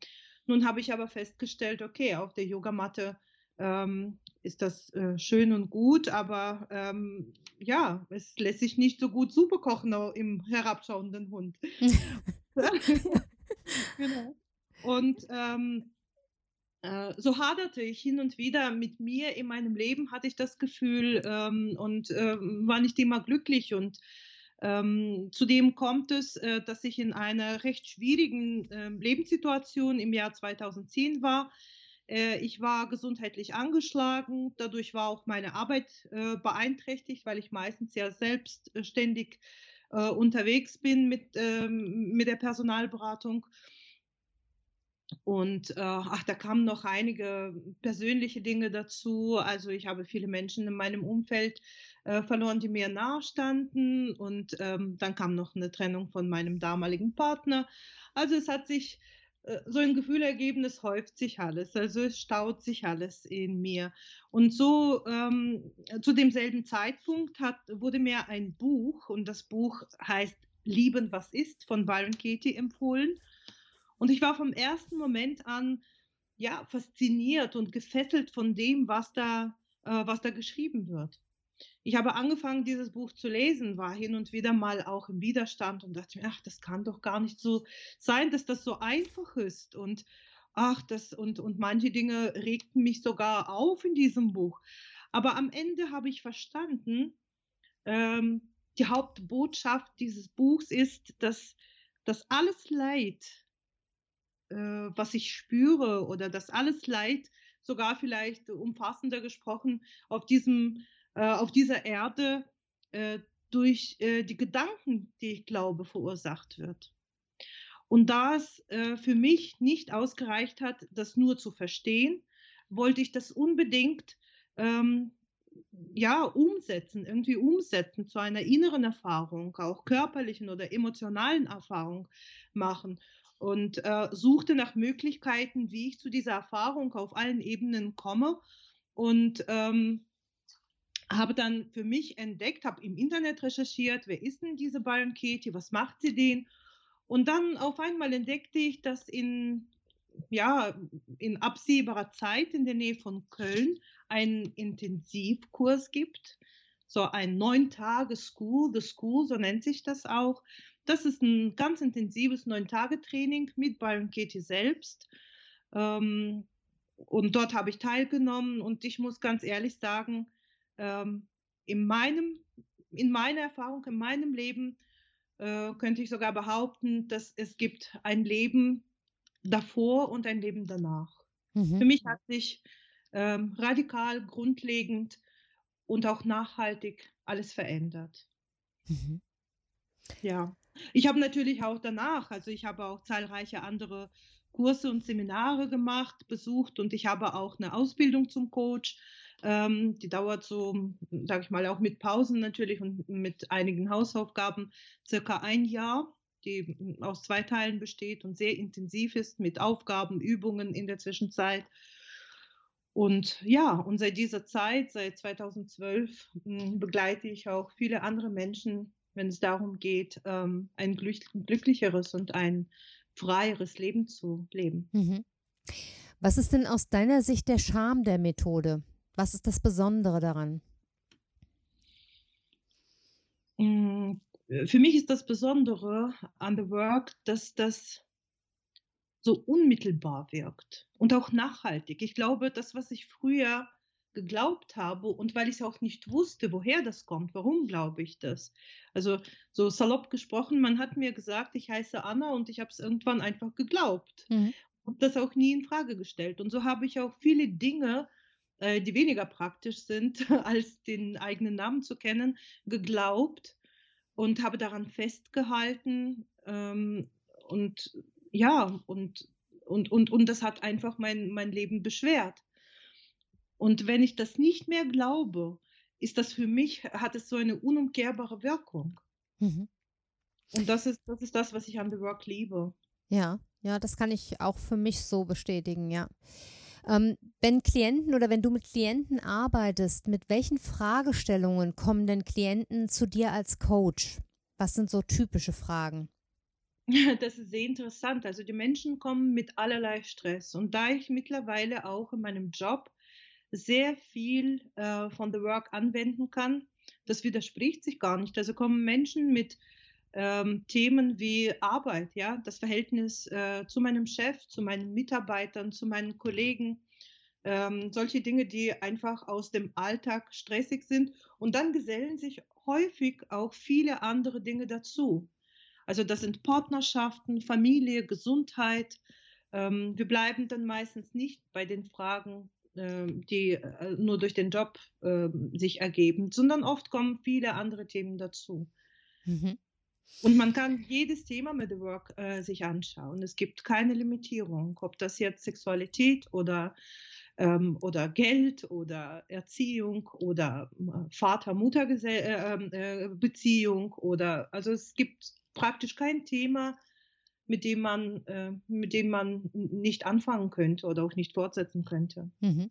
Nun habe ich aber festgestellt, okay, auf der Yogamatte ähm, ist das äh, schön und gut, aber ähm, ja, es lässt sich nicht so gut Suppe kochen im herabschauenden Hund. genau. Und ähm, äh, so haderte ich hin und wieder mit mir in meinem Leben, hatte ich das Gefühl ähm, und äh, war nicht immer glücklich und ähm, zudem kommt es, äh, dass ich in einer recht schwierigen äh, Lebenssituation im Jahr 2010 war. Äh, ich war gesundheitlich angeschlagen, dadurch war auch meine Arbeit äh, beeinträchtigt, weil ich meistens ja selbstständig äh, unterwegs bin mit, ähm, mit der Personalberatung. Und äh, ach, da kamen noch einige persönliche Dinge dazu. Also ich habe viele Menschen in meinem Umfeld äh, verloren, die mir nahestanden. Und ähm, dann kam noch eine Trennung von meinem damaligen Partner. Also es hat sich äh, so ein Gefühl ergeben, es häuft sich alles, also es staut sich alles in mir. Und so ähm, zu demselben Zeitpunkt hat, wurde mir ein Buch, und das Buch heißt Lieben, was ist, von Byron Katie empfohlen. Und ich war vom ersten Moment an ja fasziniert und gefesselt von dem, was da, äh, was da geschrieben wird ich habe angefangen, dieses Buch zu lesen, war hin und wieder mal auch im Widerstand und dachte mir, ach, das kann doch gar nicht so sein, dass das so einfach ist. Und ach, das und, und manche Dinge regten mich sogar auf in diesem Buch. Aber am Ende habe ich verstanden, ähm, die Hauptbotschaft dieses Buchs ist, dass, dass alles Leid, was ich spüre, oder dass alles Leid, sogar vielleicht umfassender gesprochen, auf diesem äh, auf dieser Erde äh, durch äh, die Gedanken, die ich glaube, verursacht wird. Und da es äh, für mich nicht ausgereicht hat, das nur zu verstehen, wollte ich das unbedingt ähm, ja, umsetzen, irgendwie umsetzen zu einer inneren Erfahrung, auch körperlichen oder emotionalen Erfahrung machen und äh, suchte nach Möglichkeiten, wie ich zu dieser Erfahrung auf allen Ebenen komme und ähm, habe dann für mich entdeckt, habe im Internet recherchiert, wer ist denn diese Byron Katie, was macht sie denn? Und dann auf einmal entdeckte ich, dass in, ja, in absehbarer Zeit in der Nähe von Köln einen Intensivkurs gibt, so ein neun Tage School, the School, so nennt sich das auch. Das ist ein ganz intensives neun Tage Training mit Byron Katie selbst. Ähm, und dort habe ich teilgenommen und ich muss ganz ehrlich sagen, ähm, in, meinem, in meiner Erfahrung, in meinem Leben äh, könnte ich sogar behaupten, dass es gibt ein Leben davor und ein Leben danach. Mhm. Für mich hat sich ähm, radikal, grundlegend und auch nachhaltig alles verändert. Mhm. Ja, ich habe natürlich auch danach, also ich habe auch zahlreiche andere Kurse und Seminare gemacht, besucht und ich habe auch eine Ausbildung zum Coach Ähm, die dauert so, sage ich mal, auch mit Pausen natürlich und mit einigen Hausaufgaben circa ein Jahr, die aus zwei Teilen besteht und sehr intensiv ist mit Aufgaben, Übungen in der Zwischenzeit. Und ja, und seit dieser Zeit, seit 2012, hm, begleite ich auch viele andere Menschen, wenn es darum geht, ähm, ein glücklicheres und ein freieres Leben zu leben. Mhm. Was ist denn aus deiner Sicht der Charme der Methode? Was ist das Besondere daran? Hm, für mich ist das Besondere an The Work, dass das so unmittelbar wirkt und auch nachhaltig. Ich glaube, das, was ich früher geglaubt habe und weil ich auch nicht wusste, woher das kommt, warum glaube ich das? Also so salopp gesprochen, man hat mir gesagt, ich heiße Anna und ich habe es irgendwann einfach geglaubt mhm. und das auch nie in Frage gestellt. Und so habe ich auch viele Dinge, äh, die weniger praktisch sind, als den eigenen Namen zu kennen, geglaubt und habe daran festgehalten ähm, und ja, und, und, und, und das hat einfach mein, mein Leben beschwert. Und wenn ich das nicht mehr glaube, ist das für mich, hat es so eine unumkehrbare Wirkung. Mhm. Und das ist, das ist das, was ich an The Work liebe. Ja, ja, das kann ich auch für mich so bestätigen, ja. Ähm, wenn Klienten oder wenn du mit Klienten arbeitest, mit welchen Fragestellungen kommen denn Klienten zu dir als Coach? Was sind so typische Fragen? Das ist sehr interessant. Also die Menschen kommen mit allerlei Stress. Und da ich mittlerweile auch in meinem Job sehr viel äh, von The Work anwenden kann, das widerspricht sich gar nicht. Also kommen Menschen mit ähm, Themen wie Arbeit, ja, das Verhältnis äh, zu meinem Chef, zu meinen Mitarbeitern, zu meinen Kollegen, ähm, solche Dinge, die einfach aus dem Alltag stressig sind. Und dann gesellen sich häufig auch viele andere Dinge dazu. Also das sind Partnerschaften, Familie, Gesundheit. Ähm, wir bleiben dann meistens nicht bei den Fragen, die äh, nur durch den Job äh, sich ergeben, sondern oft kommen viele andere Themen dazu. Mhm. Und man kann jedes Thema mit The Work äh, sich anschauen. Es gibt keine Limitierung, ob das jetzt Sexualität oder ähm, oder Geld oder Erziehung oder äh, Vater-Mutter-Beziehung äh, oder also es gibt praktisch kein Thema, mit dem man, äh, mit dem man nicht anfangen könnte oder auch nicht fortsetzen könnte. Mhm.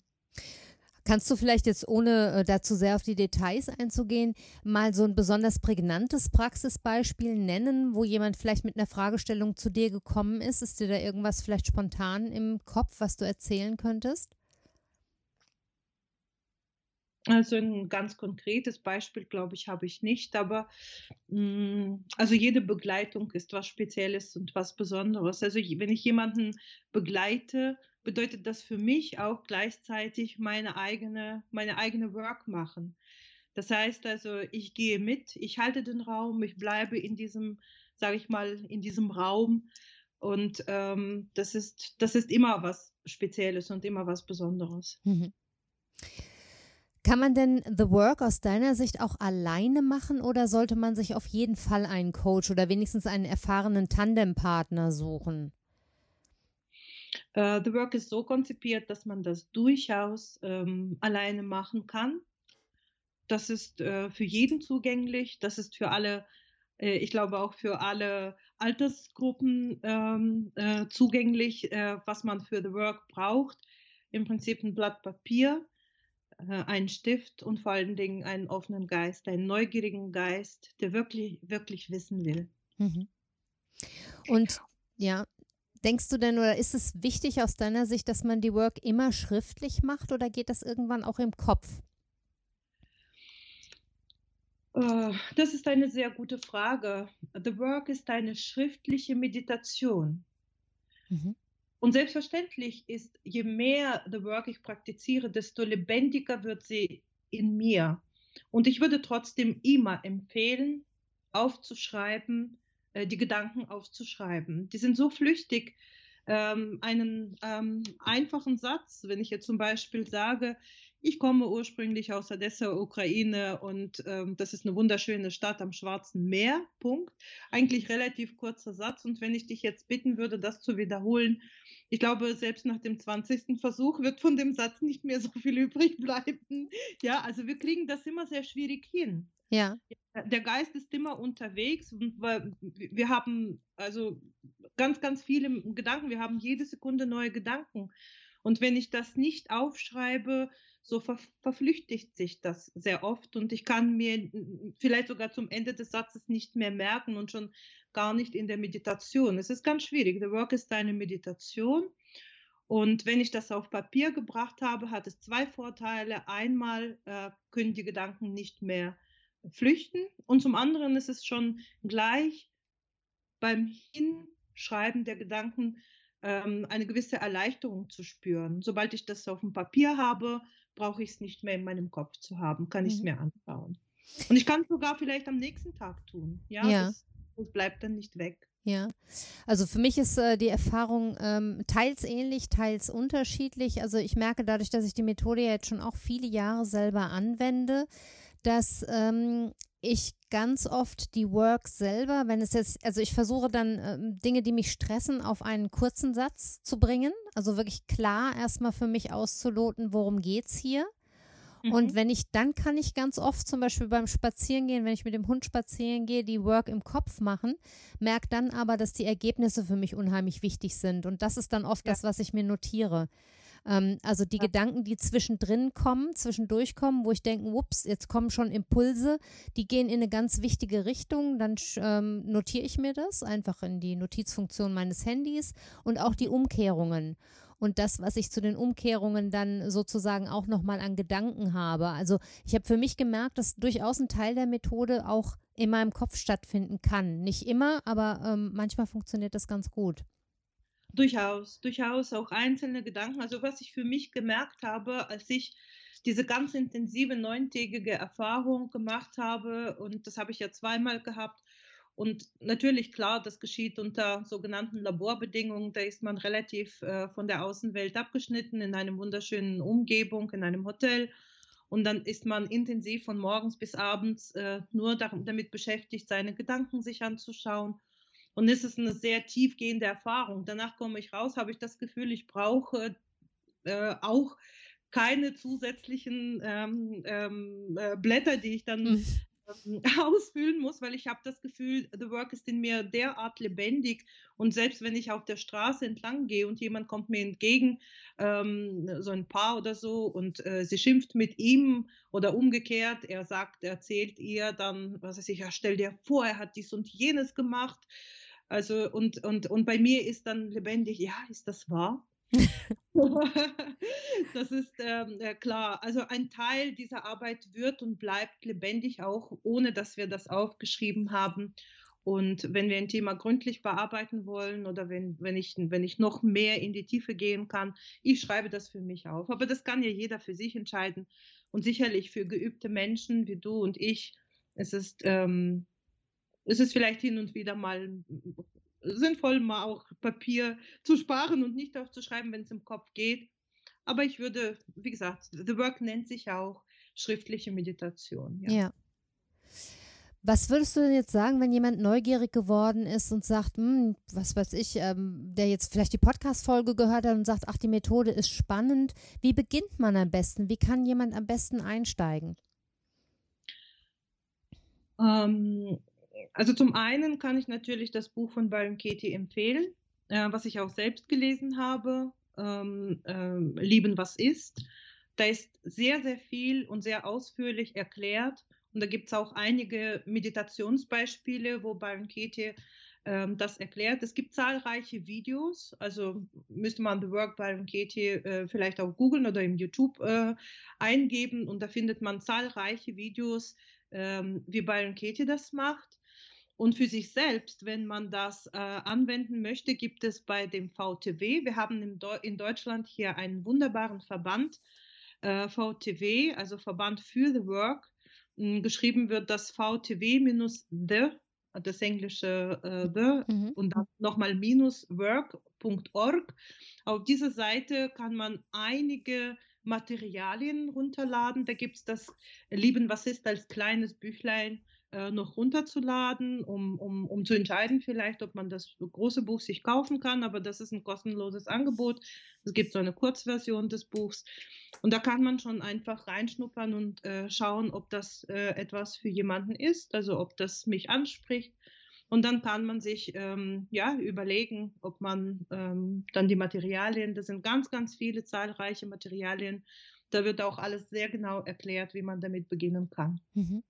Kannst du vielleicht jetzt, ohne äh, dazu sehr auf die Details einzugehen, mal so ein besonders prägnantes Praxisbeispiel nennen, wo jemand vielleicht mit einer Fragestellung zu dir gekommen ist? Ist dir da irgendwas vielleicht spontan im Kopf, was du erzählen könntest? Also ein ganz konkretes Beispiel, glaube ich, habe ich nicht, aber mm, also jede Begleitung ist was Spezielles und was Besonderes. Also wenn ich jemanden begleite, bedeutet das für mich auch gleichzeitig meine eigene, meine eigene Work machen. Das heißt also, ich gehe mit, ich halte den Raum, ich bleibe in diesem, sage ich mal, in diesem Raum und ähm, das ist, das ist immer was Spezielles und immer was Besonderes. Mhm. Kann man denn The Work aus deiner Sicht auch alleine machen oder sollte man sich auf jeden Fall einen Coach oder wenigstens einen erfahrenen Tandempartner suchen? Uh, The Work ist so konzipiert, dass man das durchaus ähm, alleine machen kann. Das ist äh, für jeden zugänglich. Das ist für alle, äh, ich glaube auch für alle Altersgruppen ähm, äh, zugänglich, äh, was man für The Work braucht. Im Prinzip ein Blatt Papier äh, einen Stift und vor allen Dingen einen offenen Geist, einen neugierigen Geist, der wirklich, wirklich wissen will. Mhm. Und ja, denkst du denn oder ist es wichtig aus deiner Sicht, dass man die Work immer schriftlich macht oder geht das irgendwann auch im Kopf? Äh, das ist eine sehr gute Frage. The Work ist eine schriftliche Meditation. Mhm. Und selbstverständlich ist, je mehr The Work ich praktiziere, desto lebendiger wird sie in mir. Und ich würde trotzdem immer empfehlen, aufzuschreiben, äh, die Gedanken aufzuschreiben. Die sind so flüchtig. Ähm, einen ähm, einfachen Satz, wenn ich jetzt zum Beispiel sage, Ich komme ursprünglich aus Odessa, Ukraine und ähm, das ist eine wunderschöne Stadt am Schwarzen Meer. Punkt. Eigentlich relativ kurzer Satz und wenn ich dich jetzt bitten würde, das zu wiederholen, ich glaube, selbst nach dem 20. Versuch wird von dem Satz nicht mehr so viel übrig bleiben. Ja, also wir kriegen das immer sehr schwierig hin. Ja. Der Geist ist immer unterwegs und wir haben also ganz, ganz viele Gedanken. Wir haben jede Sekunde neue Gedanken. Und wenn ich das nicht aufschreibe, so ver verflüchtigt sich das sehr oft und ich kann mir vielleicht sogar zum Ende des Satzes nicht mehr merken und schon gar nicht in der Meditation. Es ist ganz schwierig. The Work ist eine Meditation. Und wenn ich das auf Papier gebracht habe, hat es zwei Vorteile. Einmal äh, können die Gedanken nicht mehr flüchten und zum anderen ist es schon gleich beim Hinschreiben der Gedanken ähm, eine gewisse Erleichterung zu spüren. Sobald ich das auf dem Papier habe, brauche ich es nicht mehr in meinem Kopf zu haben, kann ich es mhm. mir anschauen. Und ich kann es sogar vielleicht am nächsten Tag tun. Ja, ja. Das, das bleibt dann nicht weg. Ja, also für mich ist äh, die Erfahrung ähm, teils ähnlich, teils unterschiedlich. Also ich merke dadurch, dass ich die Methode jetzt schon auch viele Jahre selber anwende, dass ähm, ich ganz oft die Work selber, wenn es jetzt, also ich versuche dann ähm, Dinge, die mich stressen, auf einen kurzen Satz zu bringen. Also wirklich klar erstmal für mich auszuloten, worum geht es hier. Und mhm. wenn ich, dann kann ich ganz oft zum Beispiel beim Spazierengehen, wenn ich mit dem Hund spazieren gehe, die Work im Kopf machen, merke dann aber, dass die Ergebnisse für mich unheimlich wichtig sind. Und das ist dann oft ja. das, was ich mir notiere. Ähm, also die ja. Gedanken, die zwischendrin kommen, zwischendurch kommen, wo ich denke, ups, jetzt kommen schon Impulse, die gehen in eine ganz wichtige Richtung, dann ähm, notiere ich mir das einfach in die Notizfunktion meines Handys und auch die Umkehrungen und das, was ich zu den Umkehrungen dann sozusagen auch nochmal an Gedanken habe. Also ich habe für mich gemerkt, dass durchaus ein Teil der Methode auch in meinem Kopf stattfinden kann. Nicht immer, aber ähm, manchmal funktioniert das ganz gut. Durchaus, durchaus auch einzelne Gedanken. Also was ich für mich gemerkt habe, als ich diese ganz intensive neuntägige Erfahrung gemacht habe, und das habe ich ja zweimal gehabt, und natürlich, klar, das geschieht unter sogenannten Laborbedingungen. Da ist man relativ äh, von der Außenwelt abgeschnitten in einer wunderschönen Umgebung, in einem Hotel. Und dann ist man intensiv von morgens bis abends äh, nur damit beschäftigt, seine Gedanken sich anzuschauen und es ist eine sehr tiefgehende Erfahrung. Danach komme ich raus, habe ich das Gefühl, ich brauche äh, auch keine zusätzlichen ähm, ähm, äh, Blätter, die ich dann mhm. ähm, ausfüllen muss, weil ich habe das Gefühl, The Work ist in mir derart lebendig und selbst wenn ich auf der Straße entlang gehe und jemand kommt mir entgegen, ähm, so ein Paar oder so, und äh, sie schimpft mit ihm oder umgekehrt, er sagt, er erzählt ihr dann, was weiß ich, ja, stell dir vor, er hat dies und jenes gemacht, also und, und, und bei mir ist dann lebendig, ja, ist das wahr? das ist äh, klar. Also ein Teil dieser Arbeit wird und bleibt lebendig auch, ohne dass wir das aufgeschrieben haben. Und wenn wir ein Thema gründlich bearbeiten wollen oder wenn, wenn, ich, wenn ich noch mehr in die Tiefe gehen kann, ich schreibe das für mich auf. Aber das kann ja jeder für sich entscheiden. Und sicherlich für geübte Menschen wie du und ich, es ist ähm, ist es vielleicht hin und wieder mal sinnvoll, mal auch Papier zu sparen und nicht aufzuschreiben, wenn es im Kopf geht. Aber ich würde, wie gesagt, The Work nennt sich auch schriftliche Meditation. Ja. ja. Was würdest du denn jetzt sagen, wenn jemand neugierig geworden ist und sagt, hm, was weiß ich, ähm, der jetzt vielleicht die Podcast-Folge gehört hat und sagt, ach, die Methode ist spannend. Wie beginnt man am besten? Wie kann jemand am besten einsteigen? Ähm, also zum einen kann ich natürlich das Buch von Byron Katie empfehlen, äh, was ich auch selbst gelesen habe, ähm, äh, Lieben, was ist. Da ist sehr, sehr viel und sehr ausführlich erklärt. Und da gibt es auch einige Meditationsbeispiele, wo Byron Katie ähm, das erklärt. Es gibt zahlreiche Videos, also müsste man The Work Byron Katie äh, vielleicht auch googeln oder im YouTube äh, eingeben und da findet man zahlreiche Videos, ähm, wie Byron Katie das macht. Und für sich selbst, wenn man das äh, anwenden möchte, gibt es bei dem VTW, wir haben in Deutschland hier einen wunderbaren Verband, äh, VTW, also Verband für the Work. Hm, geschrieben wird das VTW minus the, das englische äh, the mhm. und dann nochmal minus work.org. Auf dieser Seite kann man einige Materialien runterladen. Da gibt es das Lieben, was ist als kleines Büchlein äh, noch runterzuladen, um, um, um zu entscheiden vielleicht, ob man das große Buch sich kaufen kann. Aber das ist ein kostenloses Angebot. Es gibt so eine Kurzversion des Buchs. Und da kann man schon einfach reinschnuppern und äh, schauen, ob das äh, etwas für jemanden ist, also ob das mich anspricht. Und dann kann man sich ähm, ja überlegen, ob man ähm, dann die Materialien, das sind ganz, ganz viele zahlreiche Materialien, da wird auch alles sehr genau erklärt, wie man damit beginnen kann. Mhm.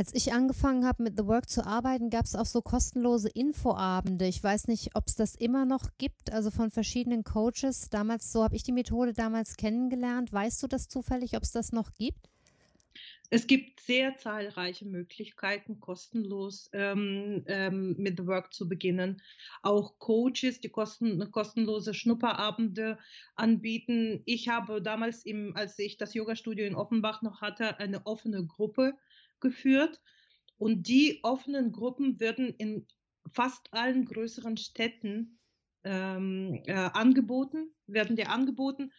Als ich angefangen habe, mit The Work zu arbeiten, gab es auch so kostenlose Infoabende. Ich weiß nicht, ob es das immer noch gibt, also von verschiedenen Coaches. Damals, so habe ich die Methode damals kennengelernt. Weißt du das zufällig, ob es das noch gibt? Es gibt sehr zahlreiche Möglichkeiten, kostenlos ähm, ähm, mit The Work zu beginnen. Auch Coaches, die kosten, kostenlose Schnupperabende anbieten. Ich habe damals, im, als ich das Yoga-Studio in Offenbach noch hatte, eine offene Gruppe geführt. Und die offenen Gruppen werden in fast allen größeren Städten ähm, äh, angeboten, werden dir angeboten.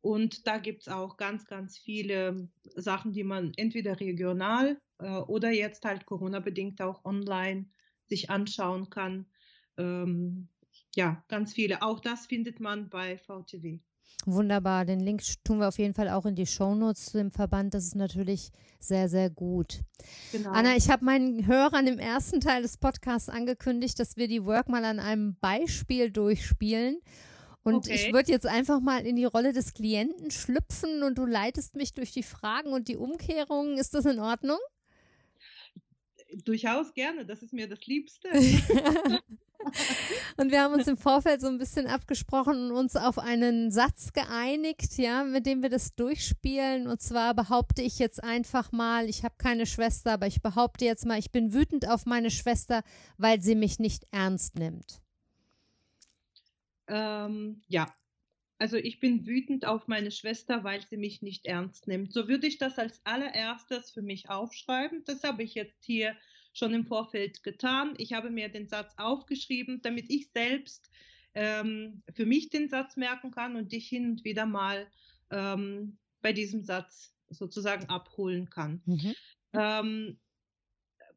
Und da gibt es auch ganz, ganz viele Sachen, die man entweder regional äh, oder jetzt halt Corona-bedingt auch online sich anschauen kann. Ähm, ja, ganz viele. Auch das findet man bei VTW. Wunderbar. Den Link tun wir auf jeden Fall auch in die Shownotes zu dem Verband. Das ist natürlich sehr, sehr gut. Genau. Anna, ich habe meinen Hörern im ersten Teil des Podcasts angekündigt, dass wir die Work mal an einem Beispiel durchspielen. Und okay. ich würde jetzt einfach mal in die Rolle des Klienten schlüpfen und du leitest mich durch die Fragen und die Umkehrungen. Ist das in Ordnung? Durchaus gerne, das ist mir das Liebste. und wir haben uns im Vorfeld so ein bisschen abgesprochen und uns auf einen Satz geeinigt, ja, mit dem wir das durchspielen. Und zwar behaupte ich jetzt einfach mal, ich habe keine Schwester, aber ich behaupte jetzt mal, ich bin wütend auf meine Schwester, weil sie mich nicht ernst nimmt. Ähm, ja, also ich bin wütend auf meine Schwester, weil sie mich nicht ernst nimmt. So würde ich das als allererstes für mich aufschreiben. Das habe ich jetzt hier schon im Vorfeld getan. Ich habe mir den Satz aufgeschrieben, damit ich selbst ähm, für mich den Satz merken kann und dich hin und wieder mal ähm, bei diesem Satz sozusagen abholen kann. Mhm. Ähm,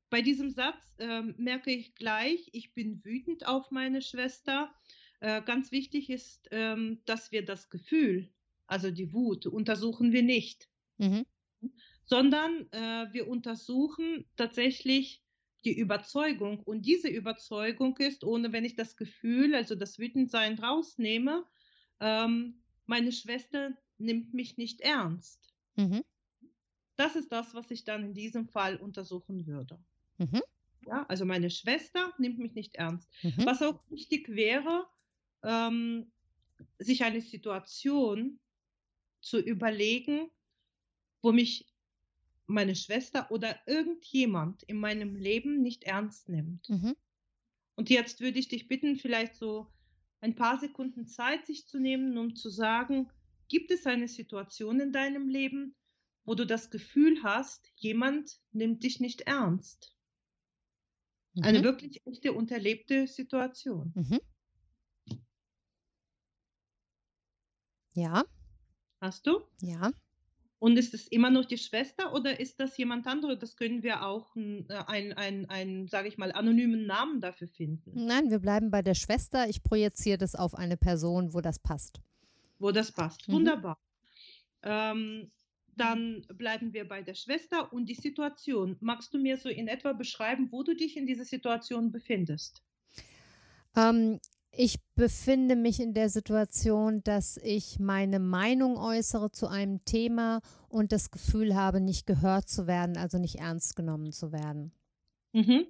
bei diesem Satz ähm, merke ich gleich, ich bin wütend auf meine Schwester. Äh, ganz wichtig ist, ähm, dass wir das Gefühl, also die Wut, untersuchen wir nicht, mhm. sondern äh, wir untersuchen tatsächlich die Überzeugung. Und diese Überzeugung ist, ohne wenn ich das Gefühl, also das Wütendsein rausnehme, ähm, meine Schwester nimmt mich nicht ernst. Mhm. Das ist das, was ich dann in diesem Fall untersuchen würde. Mhm. Ja, also meine Schwester nimmt mich nicht ernst. Mhm. Was auch wichtig wäre, ähm, sich eine Situation zu überlegen, wo mich meine Schwester oder irgendjemand in meinem Leben nicht ernst nimmt. Mhm. Und jetzt würde ich dich bitten, vielleicht so ein paar Sekunden Zeit sich zu nehmen, um zu sagen, gibt es eine Situation in deinem Leben, wo du das Gefühl hast, jemand nimmt dich nicht ernst? Mhm. Eine wirklich echte und erlebte Situation. Mhm. Ja. Hast du? Ja. Und ist es immer noch die Schwester oder ist das jemand anderes? Das können wir auch einen, äh, ein, ein, ein sage ich mal, anonymen Namen dafür finden. Nein, wir bleiben bei der Schwester. Ich projiziere das auf eine Person, wo das passt. Wo das passt. Mhm. Wunderbar. Ähm, dann bleiben wir bei der Schwester und die Situation. Magst du mir so in etwa beschreiben, wo du dich in dieser Situation befindest? Ähm, ich befinde mich in der Situation, dass ich meine Meinung äußere zu einem Thema und das Gefühl habe, nicht gehört zu werden, also nicht ernst genommen zu werden. Mhm.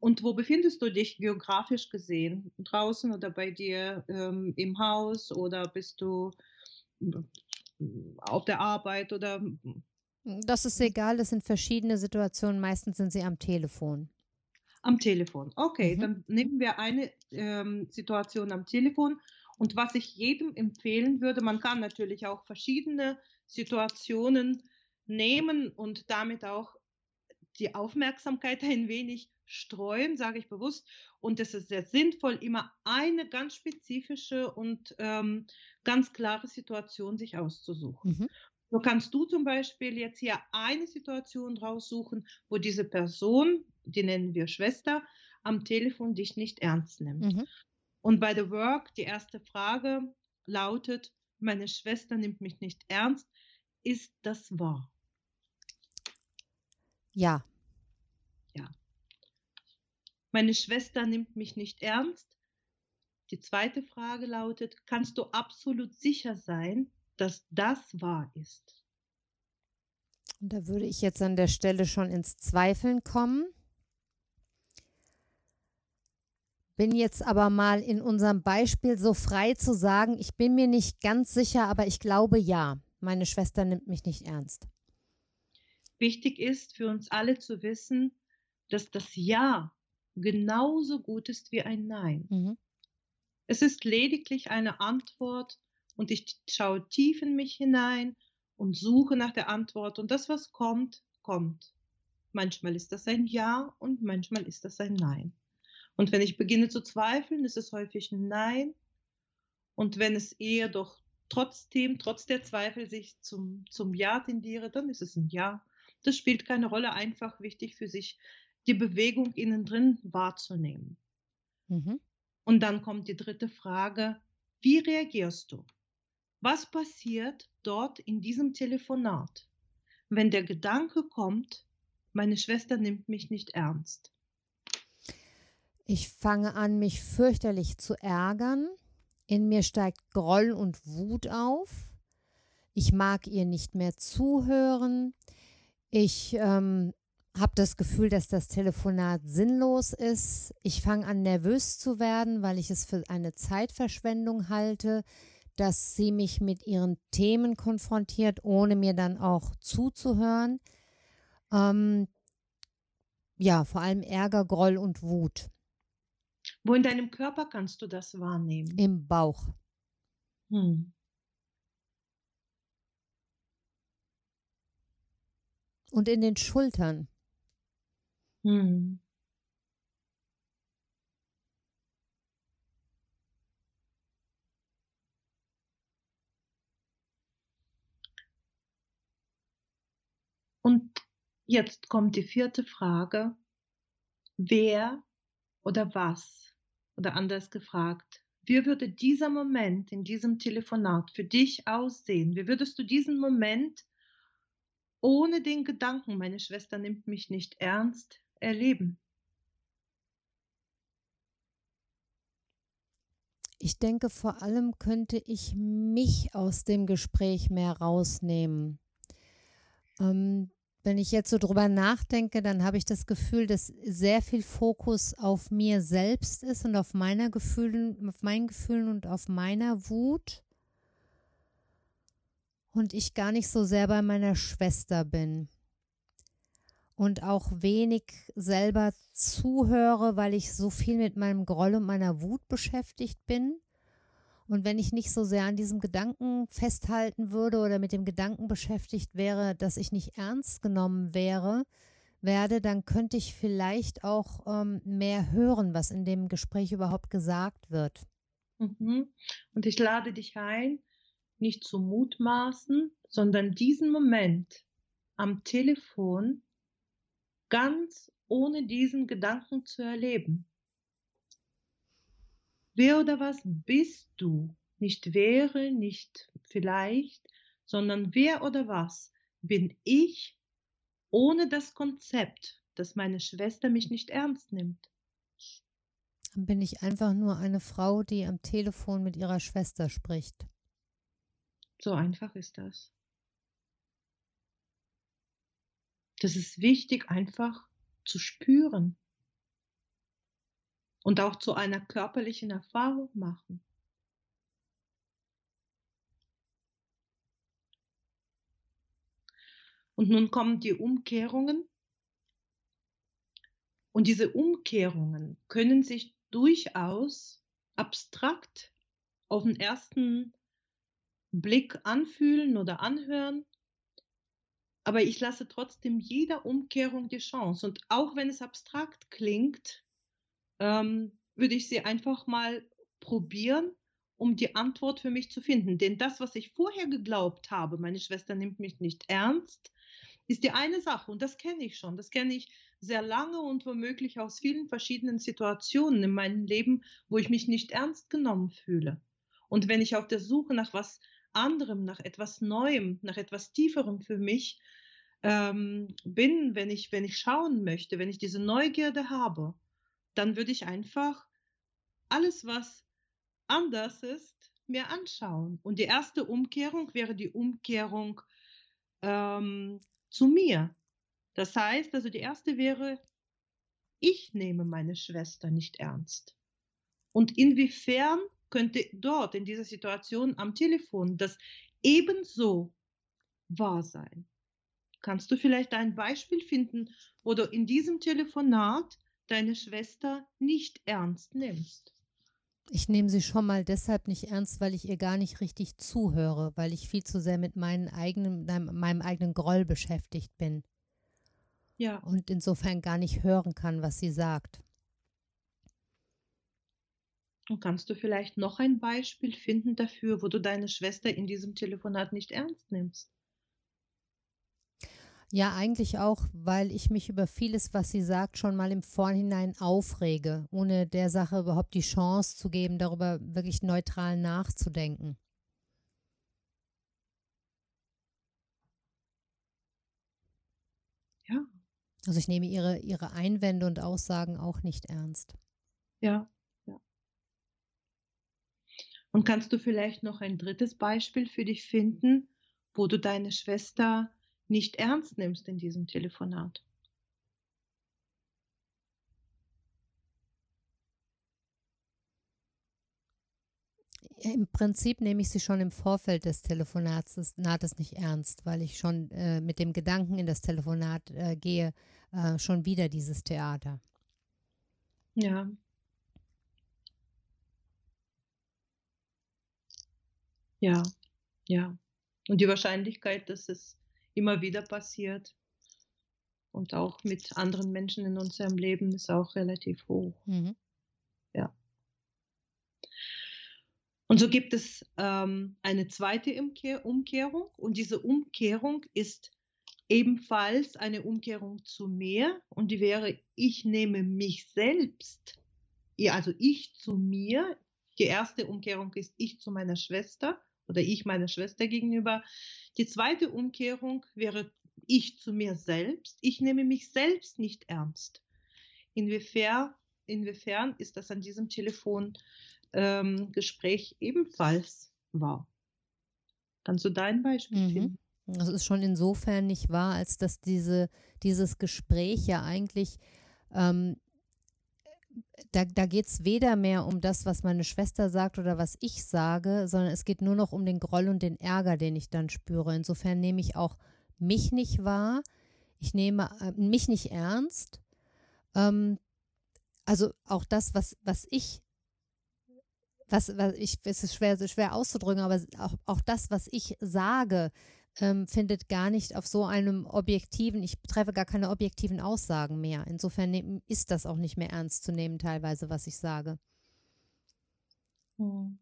Und wo befindest du dich geografisch gesehen? Draußen oder bei dir ähm, im Haus oder bist du äh, auf der Arbeit oder? Das ist egal, das sind verschiedene Situationen. Meistens sind sie am Telefon. Am Telefon. Okay, mhm. dann nehmen wir eine ähm, Situation am Telefon. Und was ich jedem empfehlen würde, man kann natürlich auch verschiedene Situationen nehmen und damit auch die Aufmerksamkeit ein wenig streuen, sage ich bewusst. Und es ist sehr sinnvoll, immer eine ganz spezifische und ähm, ganz klare Situation sich auszusuchen. Mhm. So kannst du zum Beispiel jetzt hier eine Situation raussuchen, wo diese Person, die nennen wir Schwester, am Telefon dich nicht ernst nimmt. Mhm. Und bei The Work, die erste Frage lautet, meine Schwester nimmt mich nicht ernst. Ist das wahr? Ja. Ja. Meine Schwester nimmt mich nicht ernst. Die zweite Frage lautet, kannst du absolut sicher sein, dass das wahr ist? Und da würde ich jetzt an der Stelle schon ins Zweifeln kommen. Bin jetzt aber mal in unserem Beispiel so frei zu sagen, ich bin mir nicht ganz sicher, aber ich glaube ja, meine Schwester nimmt mich nicht ernst. Wichtig ist für uns alle zu wissen, dass das Ja genauso gut ist wie ein Nein. Mhm. Es ist lediglich eine Antwort und ich schaue tief in mich hinein und suche nach der Antwort und das, was kommt, kommt. Manchmal ist das ein Ja und manchmal ist das ein Nein. Und wenn ich beginne zu zweifeln, ist es häufig ein Nein. Und wenn es eher doch trotzdem, trotz der Zweifel sich zum, zum Ja tendiere, dann ist es ein Ja. Das spielt keine Rolle, einfach wichtig für sich, die Bewegung innen drin wahrzunehmen. Mhm. Und dann kommt die dritte Frage, wie reagierst du? Was passiert dort in diesem Telefonat, wenn der Gedanke kommt, meine Schwester nimmt mich nicht ernst? Ich fange an, mich fürchterlich zu ärgern. In mir steigt Groll und Wut auf. Ich mag ihr nicht mehr zuhören. Ich ähm, habe das Gefühl, dass das Telefonat sinnlos ist. Ich fange an, nervös zu werden, weil ich es für eine Zeitverschwendung halte, dass sie mich mit ihren Themen konfrontiert, ohne mir dann auch zuzuhören. Ähm, ja, vor allem Ärger, Groll und Wut. Wo in deinem Körper kannst du das wahrnehmen? Im Bauch. Hm. Und in den Schultern. Hm. Und jetzt kommt die vierte Frage. Wer oder was? Oder anders gefragt, wie würde dieser Moment in diesem Telefonat für dich aussehen? Wie würdest du diesen Moment ohne den Gedanken, meine Schwester nimmt mich nicht ernst, erleben? Ich denke, vor allem könnte ich mich aus dem Gespräch mehr rausnehmen. Ähm, wenn ich jetzt so drüber nachdenke, dann habe ich das Gefühl, dass sehr viel Fokus auf mir selbst ist und auf meiner Gefühlen, auf meinen Gefühlen und auf meiner Wut. Und ich gar nicht so sehr bei meiner Schwester bin. Und auch wenig selber zuhöre, weil ich so viel mit meinem Groll und meiner Wut beschäftigt bin. Und wenn ich nicht so sehr an diesem Gedanken festhalten würde oder mit dem Gedanken beschäftigt wäre, dass ich nicht ernst genommen wäre, werde, dann könnte ich vielleicht auch ähm, mehr hören, was in dem Gespräch überhaupt gesagt wird. Mhm. Und ich lade dich ein, nicht zu mutmaßen, sondern diesen Moment am Telefon ganz ohne diesen Gedanken zu erleben. Wer oder was bist du? Nicht wäre, nicht vielleicht, sondern wer oder was bin ich ohne das Konzept, dass meine Schwester mich nicht ernst nimmt? Dann bin ich einfach nur eine Frau, die am Telefon mit ihrer Schwester spricht. So einfach ist das. Das ist wichtig, einfach zu spüren und auch zu einer körperlichen Erfahrung machen. Und nun kommen die Umkehrungen. Und diese Umkehrungen können sich durchaus abstrakt auf den ersten Blick anfühlen oder anhören. aber ich lasse trotzdem jeder Umkehrung die Chance. Und auch wenn es abstrakt klingt, ähm, würde ich sie einfach mal probieren, um die Antwort für mich zu finden. Denn das, was ich vorher geglaubt habe, meine Schwester nimmt mich nicht ernst, ist die eine Sache. Und das kenne ich schon. Das kenne ich sehr lange und womöglich aus vielen verschiedenen Situationen in meinem Leben, wo ich mich nicht ernst genommen fühle. Und wenn ich auf der Suche nach was anderem, nach etwas Neuem, nach etwas Tieferem für mich ähm, bin, wenn ich, wenn ich schauen möchte, wenn ich diese Neugierde habe, dann würde ich einfach alles, was anders ist, mir anschauen. Und die erste Umkehrung wäre die Umkehrung ähm, zu mir. Das heißt, also die erste wäre, ich nehme meine Schwester nicht ernst. Und inwiefern könnte dort in dieser Situation am Telefon das ebenso wahr sein? Kannst du vielleicht ein Beispiel finden, wo du in diesem Telefonat deine Schwester nicht ernst nimmst? Ich nehme sie schon mal deshalb nicht ernst, weil ich ihr gar nicht richtig zuhöre, weil ich viel zu sehr mit meinen eigenen, meinem eigenen Groll beschäftigt bin. Ja. Und insofern gar nicht hören kann, was sie sagt. Und kannst du vielleicht noch ein Beispiel finden dafür, wo du deine Schwester in diesem Telefonat nicht ernst nimmst? Ja, eigentlich auch, weil ich mich über vieles, was sie sagt, schon mal im Vorhinein aufrege, ohne der Sache überhaupt die Chance zu geben, darüber wirklich neutral nachzudenken. Ja. Also ich nehme ihre, ihre Einwände und Aussagen auch nicht ernst. Ja, ja. Und kannst du vielleicht noch ein drittes Beispiel für dich finden, wo du deine Schwester nicht ernst nimmst in diesem Telefonat? Im Prinzip nehme ich sie schon im Vorfeld des Telefonats nicht ernst, weil ich schon äh, mit dem Gedanken in das Telefonat äh, gehe, äh, schon wieder dieses Theater. Ja. Ja, ja. Und die Wahrscheinlichkeit, dass es immer wieder passiert und auch mit anderen Menschen in unserem Leben ist auch relativ hoch. Mhm. Ja. Und so gibt es ähm, eine zweite Umkehr Umkehrung und diese Umkehrung ist ebenfalls eine Umkehrung zu mir und die wäre, ich nehme mich selbst, also ich zu mir. Die erste Umkehrung ist ich zu meiner Schwester oder ich meiner Schwester gegenüber. Die zweite Umkehrung wäre ich zu mir selbst. Ich nehme mich selbst nicht ernst. Inwiefern, inwiefern ist das an diesem Telefongespräch ähm, ebenfalls wahr? Kannst du da ein Beispiel mhm. finden? Das ist schon insofern nicht wahr, als dass diese, dieses Gespräch ja eigentlich ähm, da, da geht es weder mehr um das, was meine Schwester sagt oder was ich sage, sondern es geht nur noch um den Groll und den Ärger, den ich dann spüre. Insofern nehme ich auch mich nicht wahr, ich nehme äh, mich nicht ernst. Ähm, also auch das, was, was ich, was, was ich, es ist schwer, schwer auszudrücken, aber auch, auch das, was ich sage, ähm, findet gar nicht auf so einem objektiven, ich treffe gar keine objektiven Aussagen mehr. Insofern ist das auch nicht mehr ernst zu nehmen, teilweise, was ich sage. Hm.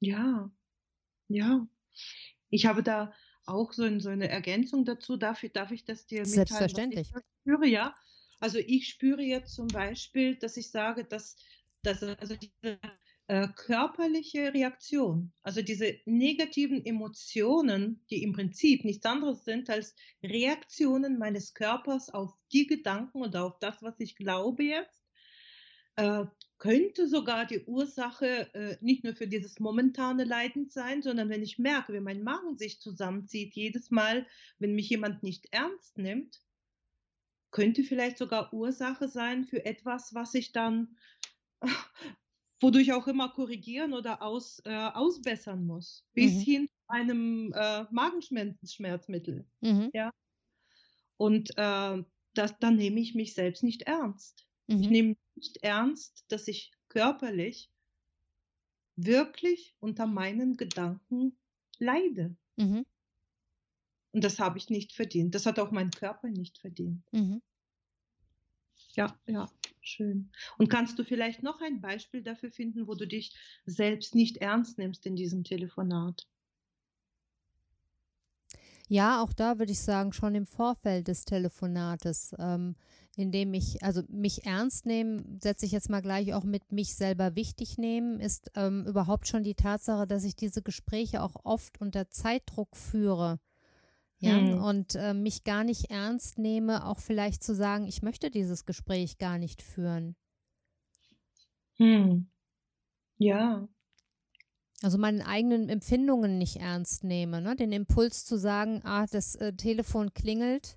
Ja, ja. Ich habe da auch so, ein, so eine Ergänzung dazu. Darf, darf ich das dir mitteilen? Selbstverständlich. ich spüre, ja. Also ich spüre jetzt zum Beispiel, dass ich sage, dass, dass also diese äh, körperliche Reaktion, also diese negativen Emotionen, die im Prinzip nichts anderes sind als Reaktionen meines Körpers auf die Gedanken oder auf das, was ich glaube jetzt, äh, könnte sogar die Ursache äh, nicht nur für dieses momentane Leiden sein, sondern wenn ich merke, wie mein Magen sich zusammenzieht, jedes Mal, wenn mich jemand nicht ernst nimmt, könnte vielleicht sogar Ursache sein für etwas, was ich dann wodurch auch immer korrigieren oder aus, äh, ausbessern muss, bis mhm. hin zu einem äh, Magenschmerzmittel. Mhm. Ja? Und äh, das, dann nehme ich mich selbst nicht ernst. Mhm. Ich nehme nicht ernst, dass ich körperlich wirklich unter meinen Gedanken leide. Mhm. Und das habe ich nicht verdient. Das hat auch mein Körper nicht verdient. Mhm. Ja, ja, schön. Und kannst du vielleicht noch ein Beispiel dafür finden, wo du dich selbst nicht ernst nimmst in diesem Telefonat? Ja, auch da würde ich sagen, schon im Vorfeld des Telefonates, ähm, indem ich, also mich ernst nehmen, setze ich jetzt mal gleich auch mit mich selber wichtig nehmen, ist ähm, überhaupt schon die Tatsache, dass ich diese Gespräche auch oft unter Zeitdruck führe. Ja, hm. und äh, mich gar nicht ernst nehme, auch vielleicht zu sagen, ich möchte dieses Gespräch gar nicht führen. Hm. Ja, also meinen eigenen Empfindungen nicht ernst nehme. Ne? Den Impuls zu sagen, ah, das äh, Telefon klingelt.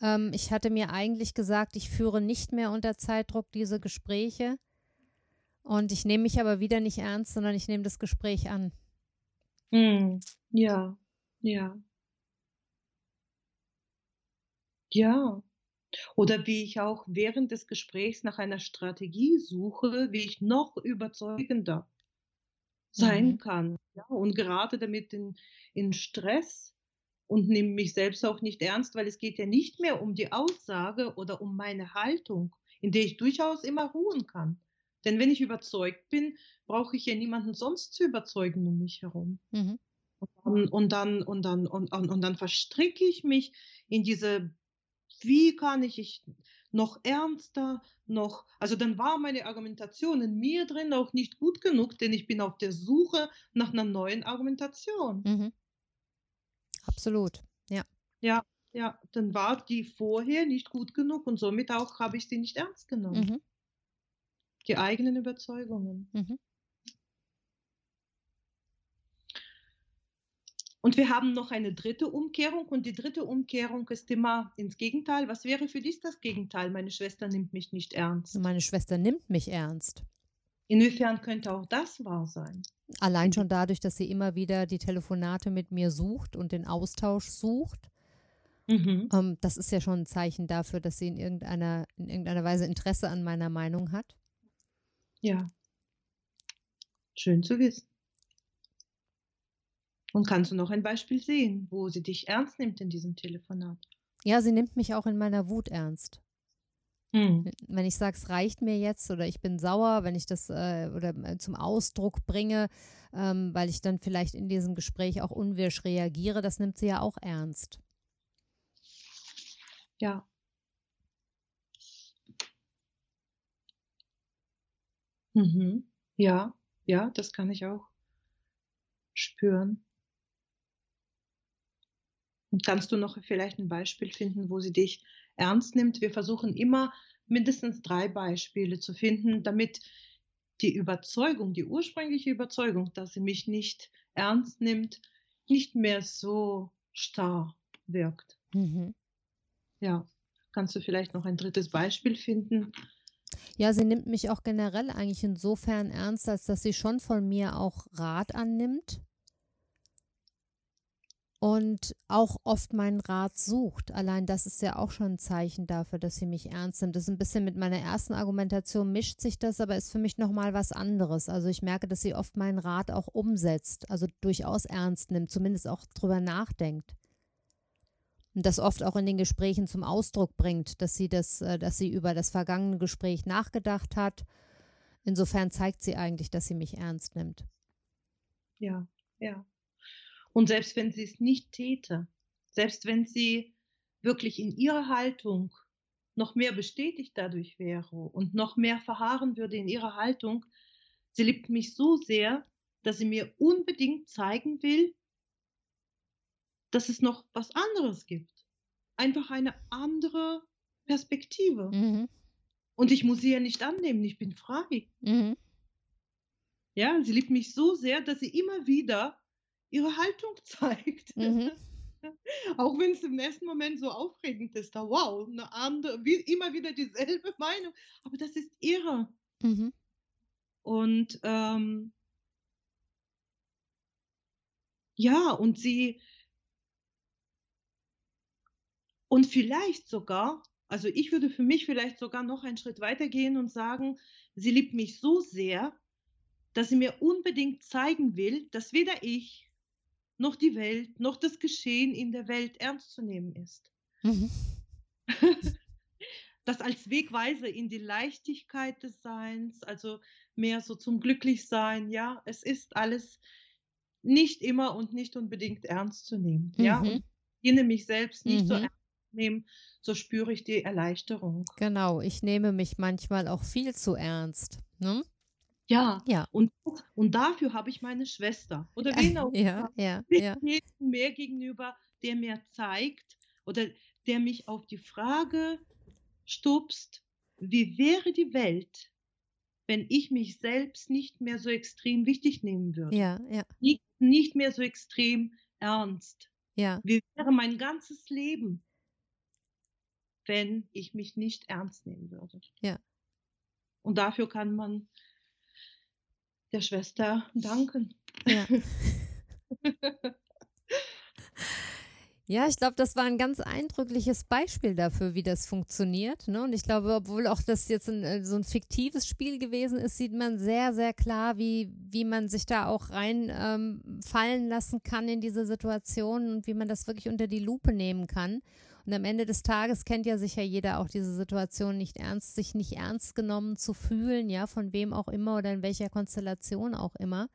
Ähm, ich hatte mir eigentlich gesagt, ich führe nicht mehr unter Zeitdruck diese Gespräche. Und ich nehme mich aber wieder nicht ernst, sondern ich nehme das Gespräch an. Mm, ja, ja. Ja. Oder wie ich auch während des Gesprächs nach einer Strategie suche, wie ich noch überzeugender sein mhm. kann. Ja, und gerade damit in, in Stress und nehme mich selbst auch nicht ernst, weil es geht ja nicht mehr um die Aussage oder um meine Haltung, in der ich durchaus immer ruhen kann. Denn wenn ich überzeugt bin, brauche ich ja niemanden sonst zu überzeugen um mich herum. Mhm. Und, dann, und, dann, und, und, und dann verstricke ich mich in diese, wie kann ich, ich noch ernster, noch, also dann war meine Argumentation in mir drin auch nicht gut genug, denn ich bin auf der Suche nach einer neuen Argumentation. Mhm. Absolut, ja. Ja, ja, dann war die vorher nicht gut genug und somit auch habe ich sie nicht ernst genommen. Mhm. Die eigenen Überzeugungen. Mhm. Und wir haben noch eine dritte Umkehrung und die dritte Umkehrung ist immer ins Gegenteil. Was wäre für dich das Gegenteil? Meine Schwester nimmt mich nicht ernst. Meine Schwester nimmt mich ernst. Inwiefern könnte auch das wahr sein? Allein schon dadurch, dass sie immer wieder die Telefonate mit mir sucht und den Austausch sucht. Mhm. Ähm, das ist ja schon ein Zeichen dafür, dass sie in irgendeiner, in irgendeiner Weise Interesse an meiner Meinung hat. Ja. Schön zu wissen. Und kannst du noch ein Beispiel sehen, wo sie dich ernst nimmt in diesem Telefonat? Ja, sie nimmt mich auch in meiner Wut ernst. Hm. Wenn ich sage, es reicht mir jetzt oder ich bin sauer, wenn ich das äh, oder äh, zum Ausdruck bringe, ähm, weil ich dann vielleicht in diesem Gespräch auch unwirsch reagiere, das nimmt sie ja auch ernst. Ja. Mhm. Ja, ja, das kann ich auch spüren. Kannst du noch vielleicht ein Beispiel finden, wo sie dich ernst nimmt? Wir versuchen immer mindestens drei Beispiele zu finden, damit die Überzeugung, die ursprüngliche Überzeugung, dass sie mich nicht ernst nimmt, nicht mehr so starr wirkt. Mhm. Ja, kannst du vielleicht noch ein drittes Beispiel finden? Ja, sie nimmt mich auch generell eigentlich insofern ernst, als dass sie schon von mir auch Rat annimmt und auch oft meinen Rat sucht. Allein das ist ja auch schon ein Zeichen dafür, dass sie mich ernst nimmt. Das ist ein bisschen mit meiner ersten Argumentation mischt sich das, aber ist für mich nochmal was anderes. Also ich merke, dass sie oft meinen Rat auch umsetzt, also durchaus ernst nimmt, zumindest auch drüber nachdenkt. Und das oft auch in den Gesprächen zum Ausdruck bringt, dass sie das, äh, dass sie über das vergangene Gespräch nachgedacht hat. Insofern zeigt sie eigentlich, dass sie mich ernst nimmt. Ja, ja. Und selbst wenn sie es nicht täte, selbst wenn sie wirklich in ihrer Haltung noch mehr bestätigt dadurch wäre und noch mehr verharren würde in ihrer Haltung, sie liebt mich so sehr, dass sie mir unbedingt zeigen will, dass es noch was anderes gibt. Einfach eine andere Perspektive. Mhm. Und ich muss sie ja nicht annehmen, ich bin frei. Mhm. Ja, sie liebt mich so sehr, dass sie immer wieder ihre Haltung zeigt. Mhm. Auch wenn es im ersten Moment so aufregend ist, da wow, eine andere, wie, immer wieder dieselbe Meinung, aber das ist ihre. Mhm. Und ähm, ja, und sie und vielleicht sogar, also ich würde für mich vielleicht sogar noch einen Schritt weiter gehen und sagen, sie liebt mich so sehr, dass sie mir unbedingt zeigen will, dass weder ich noch die Welt, noch das Geschehen in der Welt ernst zu nehmen ist. Mhm. das als Wegweise in die Leichtigkeit des Seins, also mehr so zum Glücklichsein, ja, es ist alles nicht immer und nicht unbedingt ernst zu nehmen, mhm. ja, und ich mich selbst nicht mhm. so ernst zu nehmen, so spüre ich die Erleichterung. Genau, ich nehme mich manchmal auch viel zu ernst, ne? Ja, ja. Und, und dafür habe ich meine Schwester oder wen auch ja, ja, ja. mehr gegenüber, der mir zeigt oder der mich auf die Frage stupst, wie wäre die Welt, wenn ich mich selbst nicht mehr so extrem wichtig nehmen würde? Ja, ja. Nicht, nicht mehr so extrem ernst. Ja. Wie wäre mein ganzes Leben, wenn ich mich nicht ernst nehmen würde? Ja. Und dafür kann man der Schwester danken. Ja. Ja, ich glaube, das war ein ganz eindrückliches Beispiel dafür, wie das funktioniert. Ne? Und ich glaube, obwohl auch das jetzt ein, äh, so ein fiktives Spiel gewesen ist, sieht man sehr, sehr klar, wie, wie man sich da auch reinfallen ähm, lassen kann in diese Situation und wie man das wirklich unter die Lupe nehmen kann. Und am Ende des Tages kennt ja sicher jeder auch diese Situation nicht ernst, sich nicht ernst genommen zu fühlen, ja, von wem auch immer oder in welcher Konstellation auch immer.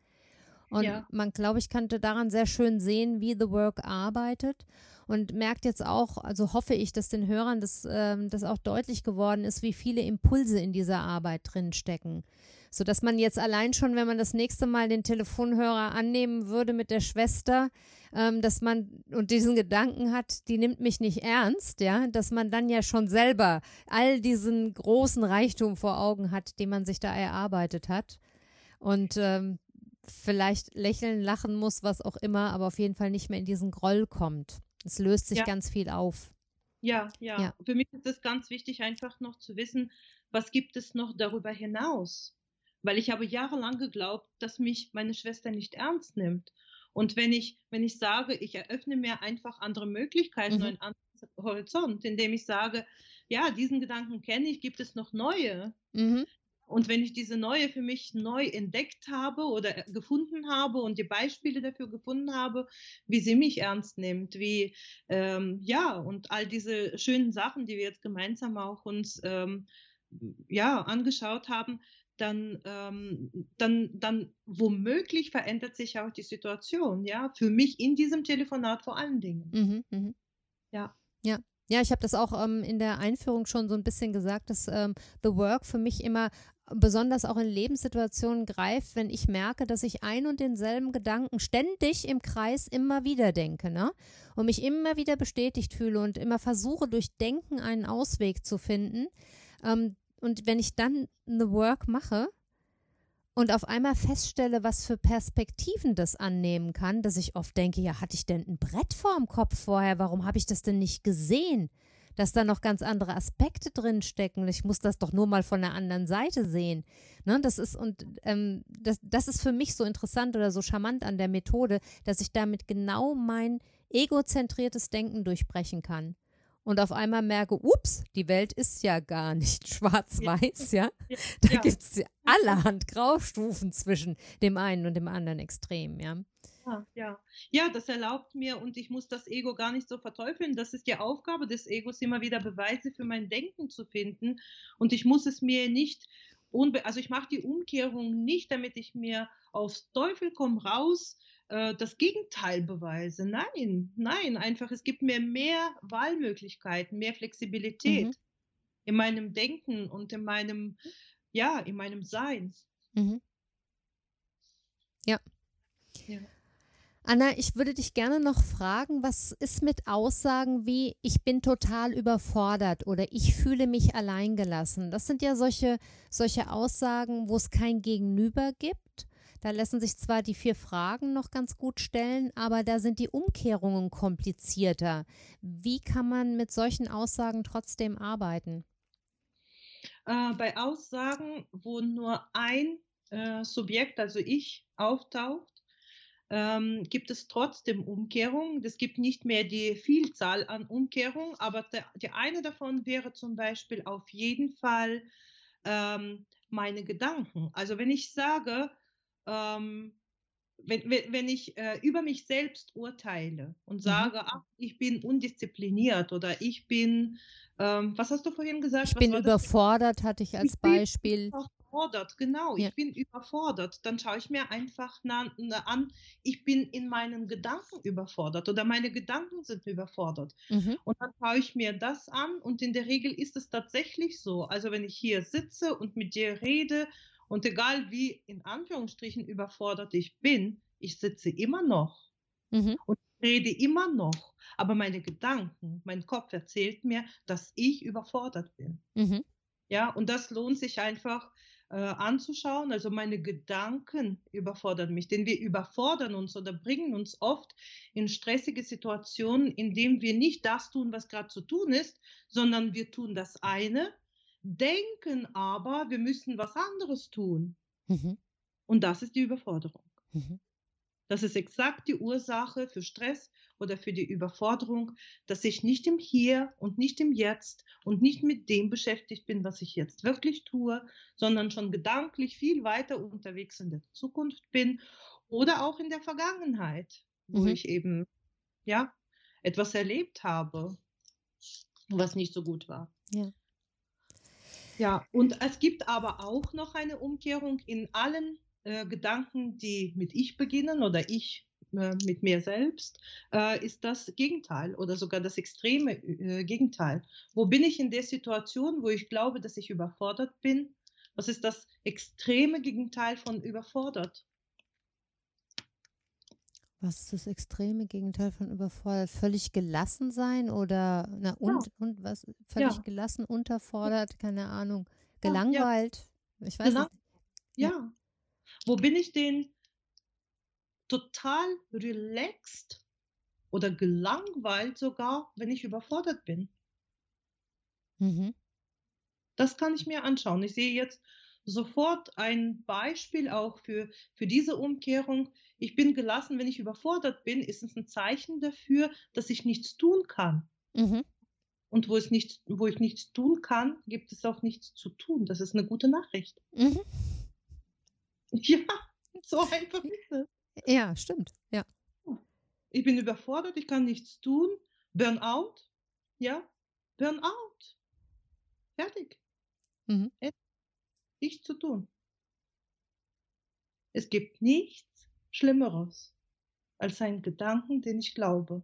Und ja. man, glaube ich, könnte daran sehr schön sehen, wie The Work arbeitet und merkt jetzt auch, also hoffe ich, dass den Hörern das, ähm, das auch deutlich geworden ist, wie viele Impulse in dieser Arbeit drinstecken. So dass man jetzt allein schon, wenn man das nächste Mal den Telefonhörer annehmen würde mit der Schwester, ähm, dass man und diesen Gedanken hat, die nimmt mich nicht ernst, ja, dass man dann ja schon selber all diesen großen Reichtum vor Augen hat, den man sich da erarbeitet hat. Und ähm, vielleicht lächeln, lachen muss, was auch immer, aber auf jeden Fall nicht mehr in diesen Groll kommt. Es löst sich ja. ganz viel auf. Ja, ja, ja. Für mich ist es ganz wichtig, einfach noch zu wissen, was gibt es noch darüber hinaus? Weil ich habe jahrelang geglaubt, dass mich meine Schwester nicht ernst nimmt. Und wenn ich, wenn ich sage, ich eröffne mir einfach andere Möglichkeiten, mhm. einen anderen Horizont, indem ich sage, ja, diesen Gedanken kenne ich, gibt es noch neue, mhm. Und wenn ich diese neue für mich neu entdeckt habe oder gefunden habe und die Beispiele dafür gefunden habe, wie sie mich ernst nimmt, wie ähm, ja und all diese schönen Sachen, die wir jetzt gemeinsam auch uns ähm, ja angeschaut haben, dann, ähm, dann, dann womöglich verändert sich auch die Situation, ja, für mich in diesem Telefonat vor allen Dingen. Mhm, mh. Ja. Ja, ja, ich habe das auch ähm, in der Einführung schon so ein bisschen gesagt, dass ähm, The Work für mich immer besonders auch in Lebenssituationen greift, wenn ich merke, dass ich ein und denselben Gedanken ständig im Kreis immer wieder denke, ne? Und mich immer wieder bestätigt fühle und immer versuche, durch Denken einen Ausweg zu finden. Ähm, und wenn ich dann The Work mache und auf einmal feststelle, was für Perspektiven das annehmen kann, dass ich oft denke, ja, hatte ich denn ein Brett vorm Kopf vorher? Warum habe ich das denn nicht gesehen? Dass da noch ganz andere Aspekte drin stecken. Ich muss das doch nur mal von der anderen Seite sehen. Ne, das ist und ähm, das, das ist für mich so interessant oder so charmant an der Methode, dass ich damit genau mein egozentriertes Denken durchbrechen kann und auf einmal merke, ups, die Welt ist ja gar nicht schwarz-weiß, ja. ja. Da ja. gibt es allerhand Graustufen zwischen dem einen und dem anderen Extrem, ja. Ja, ja. ja, das erlaubt mir und ich muss das Ego gar nicht so verteufeln. Das ist die Aufgabe des Egos, immer wieder Beweise für mein Denken zu finden. Und ich muss es mir nicht, also ich mache die Umkehrung nicht, damit ich mir aufs Teufel komm raus äh, das Gegenteil beweise. Nein, nein, einfach es gibt mir mehr Wahlmöglichkeiten, mehr Flexibilität mhm. in meinem Denken und in meinem, ja, in meinem Sein. Mhm. Ja. ja. Anna, ich würde dich gerne noch fragen, was ist mit Aussagen wie ich bin total überfordert oder ich fühle mich alleingelassen? Das sind ja solche, solche Aussagen, wo es kein Gegenüber gibt. Da lassen sich zwar die vier Fragen noch ganz gut stellen, aber da sind die Umkehrungen komplizierter. Wie kann man mit solchen Aussagen trotzdem arbeiten? Äh, bei Aussagen, wo nur ein äh, Subjekt, also ich, auftaucht, ähm, gibt es trotzdem Umkehrungen. Es gibt nicht mehr die Vielzahl an Umkehrungen, aber der, die eine davon wäre zum Beispiel auf jeden Fall ähm, meine Gedanken. Also wenn ich sage, ähm, wenn, wenn, wenn ich äh, über mich selbst urteile und mhm. sage, mhm. ach, ich bin undiszipliniert oder ich bin, ähm, was hast du vorhin gesagt? Ich bin überfordert, hatte ich als ich Beispiel. Überfordert, genau, ja. ich bin überfordert. Dann schaue ich mir einfach an, ich bin in meinen Gedanken überfordert oder meine Gedanken sind überfordert. Mhm. Und dann schaue ich mir das an und in der Regel ist es tatsächlich so. Also wenn ich hier sitze und mit dir rede und egal wie in Anführungsstrichen überfordert ich bin, ich sitze immer noch mhm. und rede immer noch. Aber meine Gedanken, mein Kopf erzählt mir, dass ich überfordert bin. Mhm. Ja, und das lohnt sich einfach äh, anzuschauen. Also meine Gedanken überfordern mich, denn wir überfordern uns oder bringen uns oft in stressige Situationen, indem wir nicht das tun, was gerade zu tun ist, sondern wir tun das eine denken aber, wir müssen was anderes tun. Mhm. Und das ist die Überforderung. Mhm. Das ist exakt die Ursache für Stress oder für die Überforderung, dass ich nicht im Hier und nicht im Jetzt und nicht mit dem beschäftigt bin, was ich jetzt wirklich tue, sondern schon gedanklich viel weiter unterwegs in der Zukunft bin oder auch in der Vergangenheit, wo mhm. ich eben ja etwas erlebt habe, was nicht so gut war. Ja. Ja, und es gibt aber auch noch eine Umkehrung in allen äh, Gedanken, die mit ich beginnen oder ich äh, mit mir selbst, äh, ist das Gegenteil oder sogar das extreme Gegenteil. Wo bin ich in der Situation, wo ich glaube, dass ich überfordert bin? Was ist das extreme Gegenteil von überfordert? Was ist das extreme Gegenteil von überfordert? Völlig gelassen sein oder na, und, ja. und was? Völlig ja. gelassen, unterfordert, keine Ahnung, gelangweilt. Ja. Ich weiß Gelang nicht. Ja. Wo bin ich denn total relaxed oder gelangweilt sogar, wenn ich überfordert bin? Mhm. Das kann ich mir anschauen. Ich sehe jetzt sofort ein Beispiel auch für, für diese Umkehrung. Ich bin gelassen, wenn ich überfordert bin, ist es ein Zeichen dafür, dass ich nichts tun kann. Mhm. Und wo, es nicht, wo ich nichts tun kann, gibt es auch nichts zu tun. Das ist eine gute Nachricht. Mhm. Ja, so einfach ist es. Ja, stimmt. Ja. Ich bin überfordert, ich kann nichts tun. Burnout. Ja, Burnout. Fertig. Mhm nichts zu tun. Es gibt nichts Schlimmeres als einen Gedanken, den ich glaube.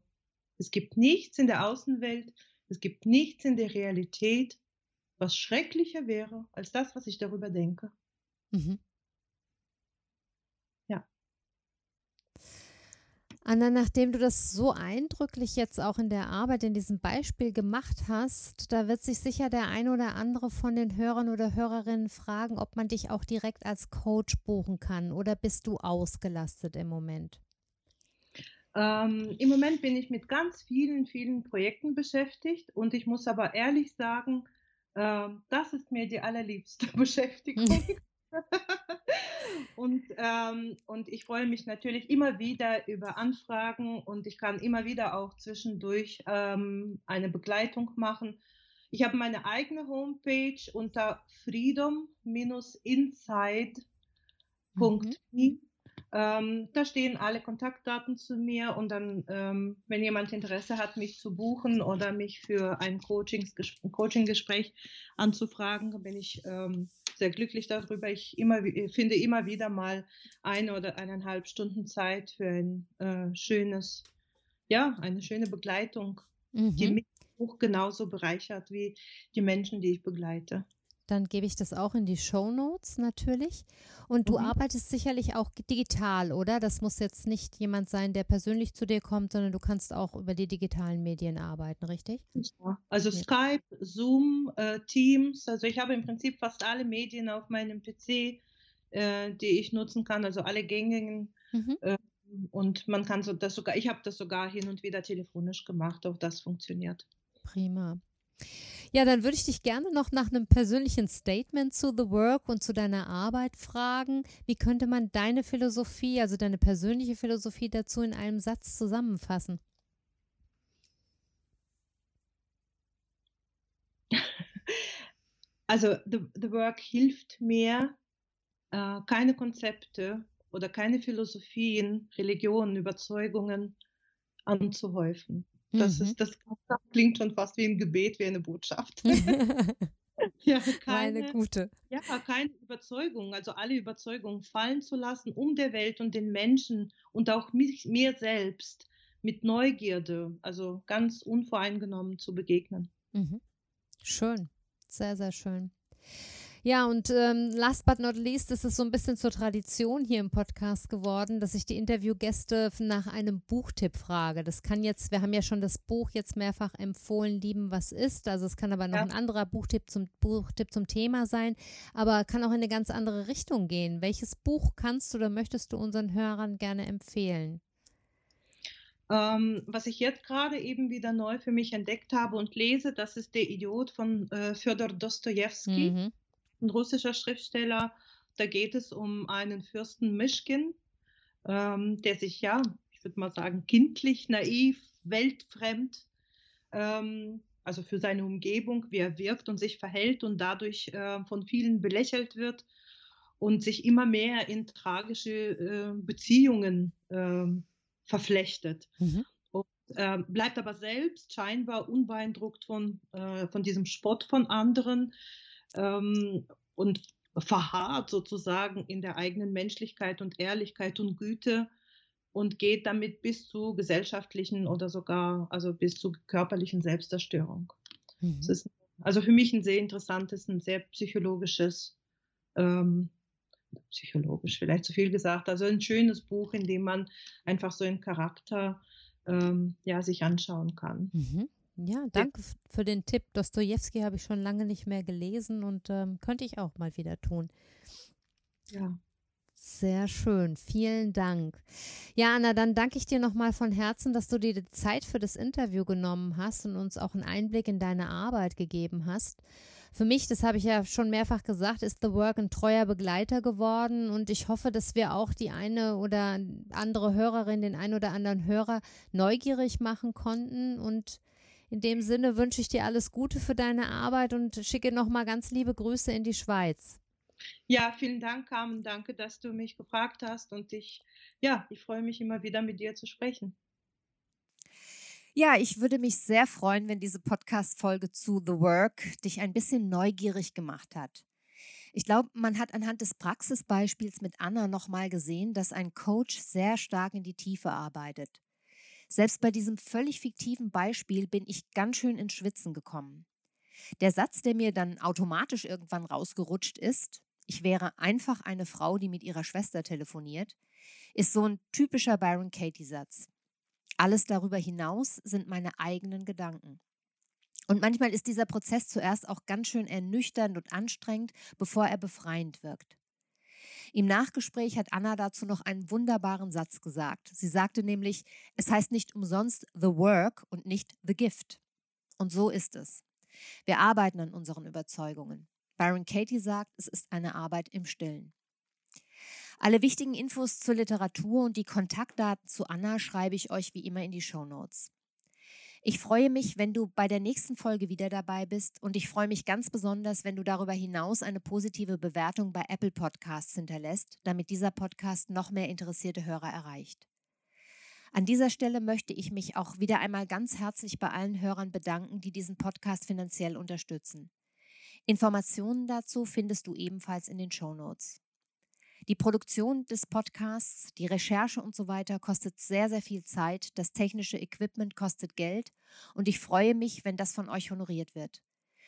Es gibt nichts in der Außenwelt, es gibt nichts in der Realität, was schrecklicher wäre als das, was ich darüber denke. Mhm. Anna, nachdem du das so eindrücklich jetzt auch in der Arbeit, in diesem Beispiel gemacht hast, da wird sich sicher der ein oder andere von den Hörern oder Hörerinnen fragen, ob man dich auch direkt als Coach buchen kann oder bist du ausgelastet im Moment? Ähm, Im Moment bin ich mit ganz vielen, vielen Projekten beschäftigt und ich muss aber ehrlich sagen, äh, das ist mir die allerliebste Beschäftigung. und, ähm, und ich freue mich natürlich immer wieder über Anfragen und ich kann immer wieder auch zwischendurch ähm, eine Begleitung machen. Ich habe meine eigene Homepage unter freedom-inside.me. Mhm. Ähm, da stehen alle Kontaktdaten zu mir und dann, ähm, wenn jemand Interesse hat, mich zu buchen oder mich für ein Coaching-Gespräch anzufragen, bin ich ähm, sehr glücklich darüber. Ich immer, finde immer wieder mal eine oder eineinhalb Stunden Zeit für ein äh, schönes, ja, eine schöne Begleitung, mhm. die mich auch genauso bereichert wie die Menschen, die ich begleite. Dann gebe ich das auch in die Show Notes natürlich. Und du mhm. arbeitest sicherlich auch digital, oder? Das muss jetzt nicht jemand sein, der persönlich zu dir kommt, sondern du kannst auch über die digitalen Medien arbeiten, richtig? Ja. Also ja. Skype, Zoom, äh, Teams. Also ich habe im Prinzip fast alle Medien auf meinem PC, äh, die ich nutzen kann, also alle gängigen. Mhm. Äh, und man kann so das sogar, ich habe das sogar hin und wieder telefonisch gemacht, auch das funktioniert. Prima. Ja, dann würde ich dich gerne noch nach einem persönlichen Statement zu The Work und zu deiner Arbeit fragen. Wie könnte man deine Philosophie, also deine persönliche Philosophie dazu in einem Satz zusammenfassen? Also The, the Work hilft mir, äh, keine Konzepte oder keine Philosophien, Religionen, Überzeugungen anzuhäufen. Das, mhm. ist, das klingt schon fast wie ein Gebet, wie eine Botschaft. ja, keine, Meine gute. Ja, keine Überzeugung, also alle Überzeugungen fallen zu lassen, um der Welt und den Menschen und auch mich, mir selbst mit Neugierde, also ganz unvoreingenommen zu begegnen. Mhm. Schön, sehr, sehr schön. Ja, und ähm, last but not least ist es so ein bisschen zur Tradition hier im Podcast geworden, dass ich die Interviewgäste nach einem Buchtipp frage. Das kann jetzt, wir haben ja schon das Buch jetzt mehrfach empfohlen, Lieben, was ist. Also es kann aber noch ja. ein anderer Buchtipp zum Buchtipp zum Thema sein, aber kann auch in eine ganz andere Richtung gehen. Welches Buch kannst du oder möchtest du unseren Hörern gerne empfehlen? Ähm, was ich jetzt gerade eben wieder neu für mich entdeckt habe und lese, das ist Der Idiot von äh, Fyodor Dostoevsky. Mhm ein russischer Schriftsteller. Da geht es um einen Fürsten Mischkin, ähm, der sich ja, ich würde mal sagen, kindlich, naiv, weltfremd, ähm, also für seine Umgebung, wie er wirkt und sich verhält und dadurch äh, von vielen belächelt wird und sich immer mehr in tragische äh, Beziehungen äh, verflechtet. Mhm. Und, ähm, bleibt aber selbst scheinbar unbeeindruckt von, äh, von diesem Spott von anderen, ähm, und verharrt sozusagen in der eigenen Menschlichkeit und Ehrlichkeit und Güte und geht damit bis zu gesellschaftlichen oder sogar also bis zu körperlichen Selbstzerstörung. Mhm. Das ist also für mich ein sehr interessantes, ein sehr psychologisches, ähm, psychologisch vielleicht zu viel gesagt, also ein schönes Buch, in dem man einfach so einen Charakter ähm, ja, sich anschauen kann. Mhm. Ja, danke für den Tipp. Dostoevsky habe ich schon lange nicht mehr gelesen und ähm, könnte ich auch mal wieder tun. Ja. Sehr schön, vielen Dank. Ja, Anna, dann danke ich dir nochmal von Herzen, dass du dir die Zeit für das Interview genommen hast und uns auch einen Einblick in deine Arbeit gegeben hast. Für mich, das habe ich ja schon mehrfach gesagt, ist The Work ein treuer Begleiter geworden und ich hoffe, dass wir auch die eine oder andere Hörerin, den einen oder anderen Hörer neugierig machen konnten und in dem Sinne wünsche ich dir alles Gute für deine Arbeit und schicke nochmal ganz liebe Grüße in die Schweiz. Ja, vielen Dank, Carmen. Danke, dass du mich gefragt hast und ich, ja, ich freue mich immer wieder mit dir zu sprechen. Ja, ich würde mich sehr freuen, wenn diese Podcast-Folge zu The Work dich ein bisschen neugierig gemacht hat. Ich glaube, man hat anhand des Praxisbeispiels mit Anna nochmal gesehen, dass ein Coach sehr stark in die Tiefe arbeitet. Selbst bei diesem völlig fiktiven Beispiel bin ich ganz schön ins Schwitzen gekommen. Der Satz, der mir dann automatisch irgendwann rausgerutscht ist, ich wäre einfach eine Frau, die mit ihrer Schwester telefoniert, ist so ein typischer Byron Katie-Satz. Alles darüber hinaus sind meine eigenen Gedanken. Und manchmal ist dieser Prozess zuerst auch ganz schön ernüchternd und anstrengend, bevor er befreiend wirkt. Im Nachgespräch hat Anna dazu noch einen wunderbaren Satz gesagt. Sie sagte nämlich, es heißt nicht umsonst The Work und nicht The Gift. Und so ist es. Wir arbeiten an unseren Überzeugungen. Byron Katie sagt, es ist eine Arbeit im Stillen. Alle wichtigen Infos zur Literatur und die Kontaktdaten zu Anna schreibe ich euch wie immer in die Show Notes. Ich freue mich, wenn du bei der nächsten Folge wieder dabei bist und ich freue mich ganz besonders, wenn du darüber hinaus eine positive Bewertung bei Apple Podcasts hinterlässt, damit dieser Podcast noch mehr interessierte Hörer erreicht. An dieser Stelle möchte ich mich auch wieder einmal ganz herzlich bei allen Hörern bedanken, die diesen Podcast finanziell unterstützen. Informationen dazu findest du ebenfalls in den Show Notes. Die Produktion des Podcasts, die Recherche und so weiter kostet sehr, sehr viel Zeit. Das technische Equipment kostet Geld und ich freue mich, wenn das von euch honoriert wird.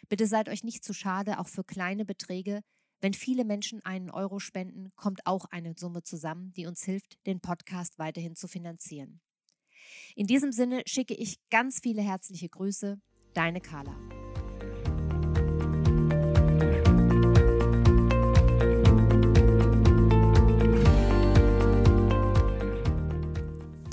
Bitte seid euch nicht zu schade, auch für kleine Beträge. Wenn viele Menschen einen Euro spenden, kommt auch eine Summe zusammen, die uns hilft, den Podcast weiterhin zu finanzieren. In diesem Sinne schicke ich ganz viele herzliche Grüße. Deine Carla.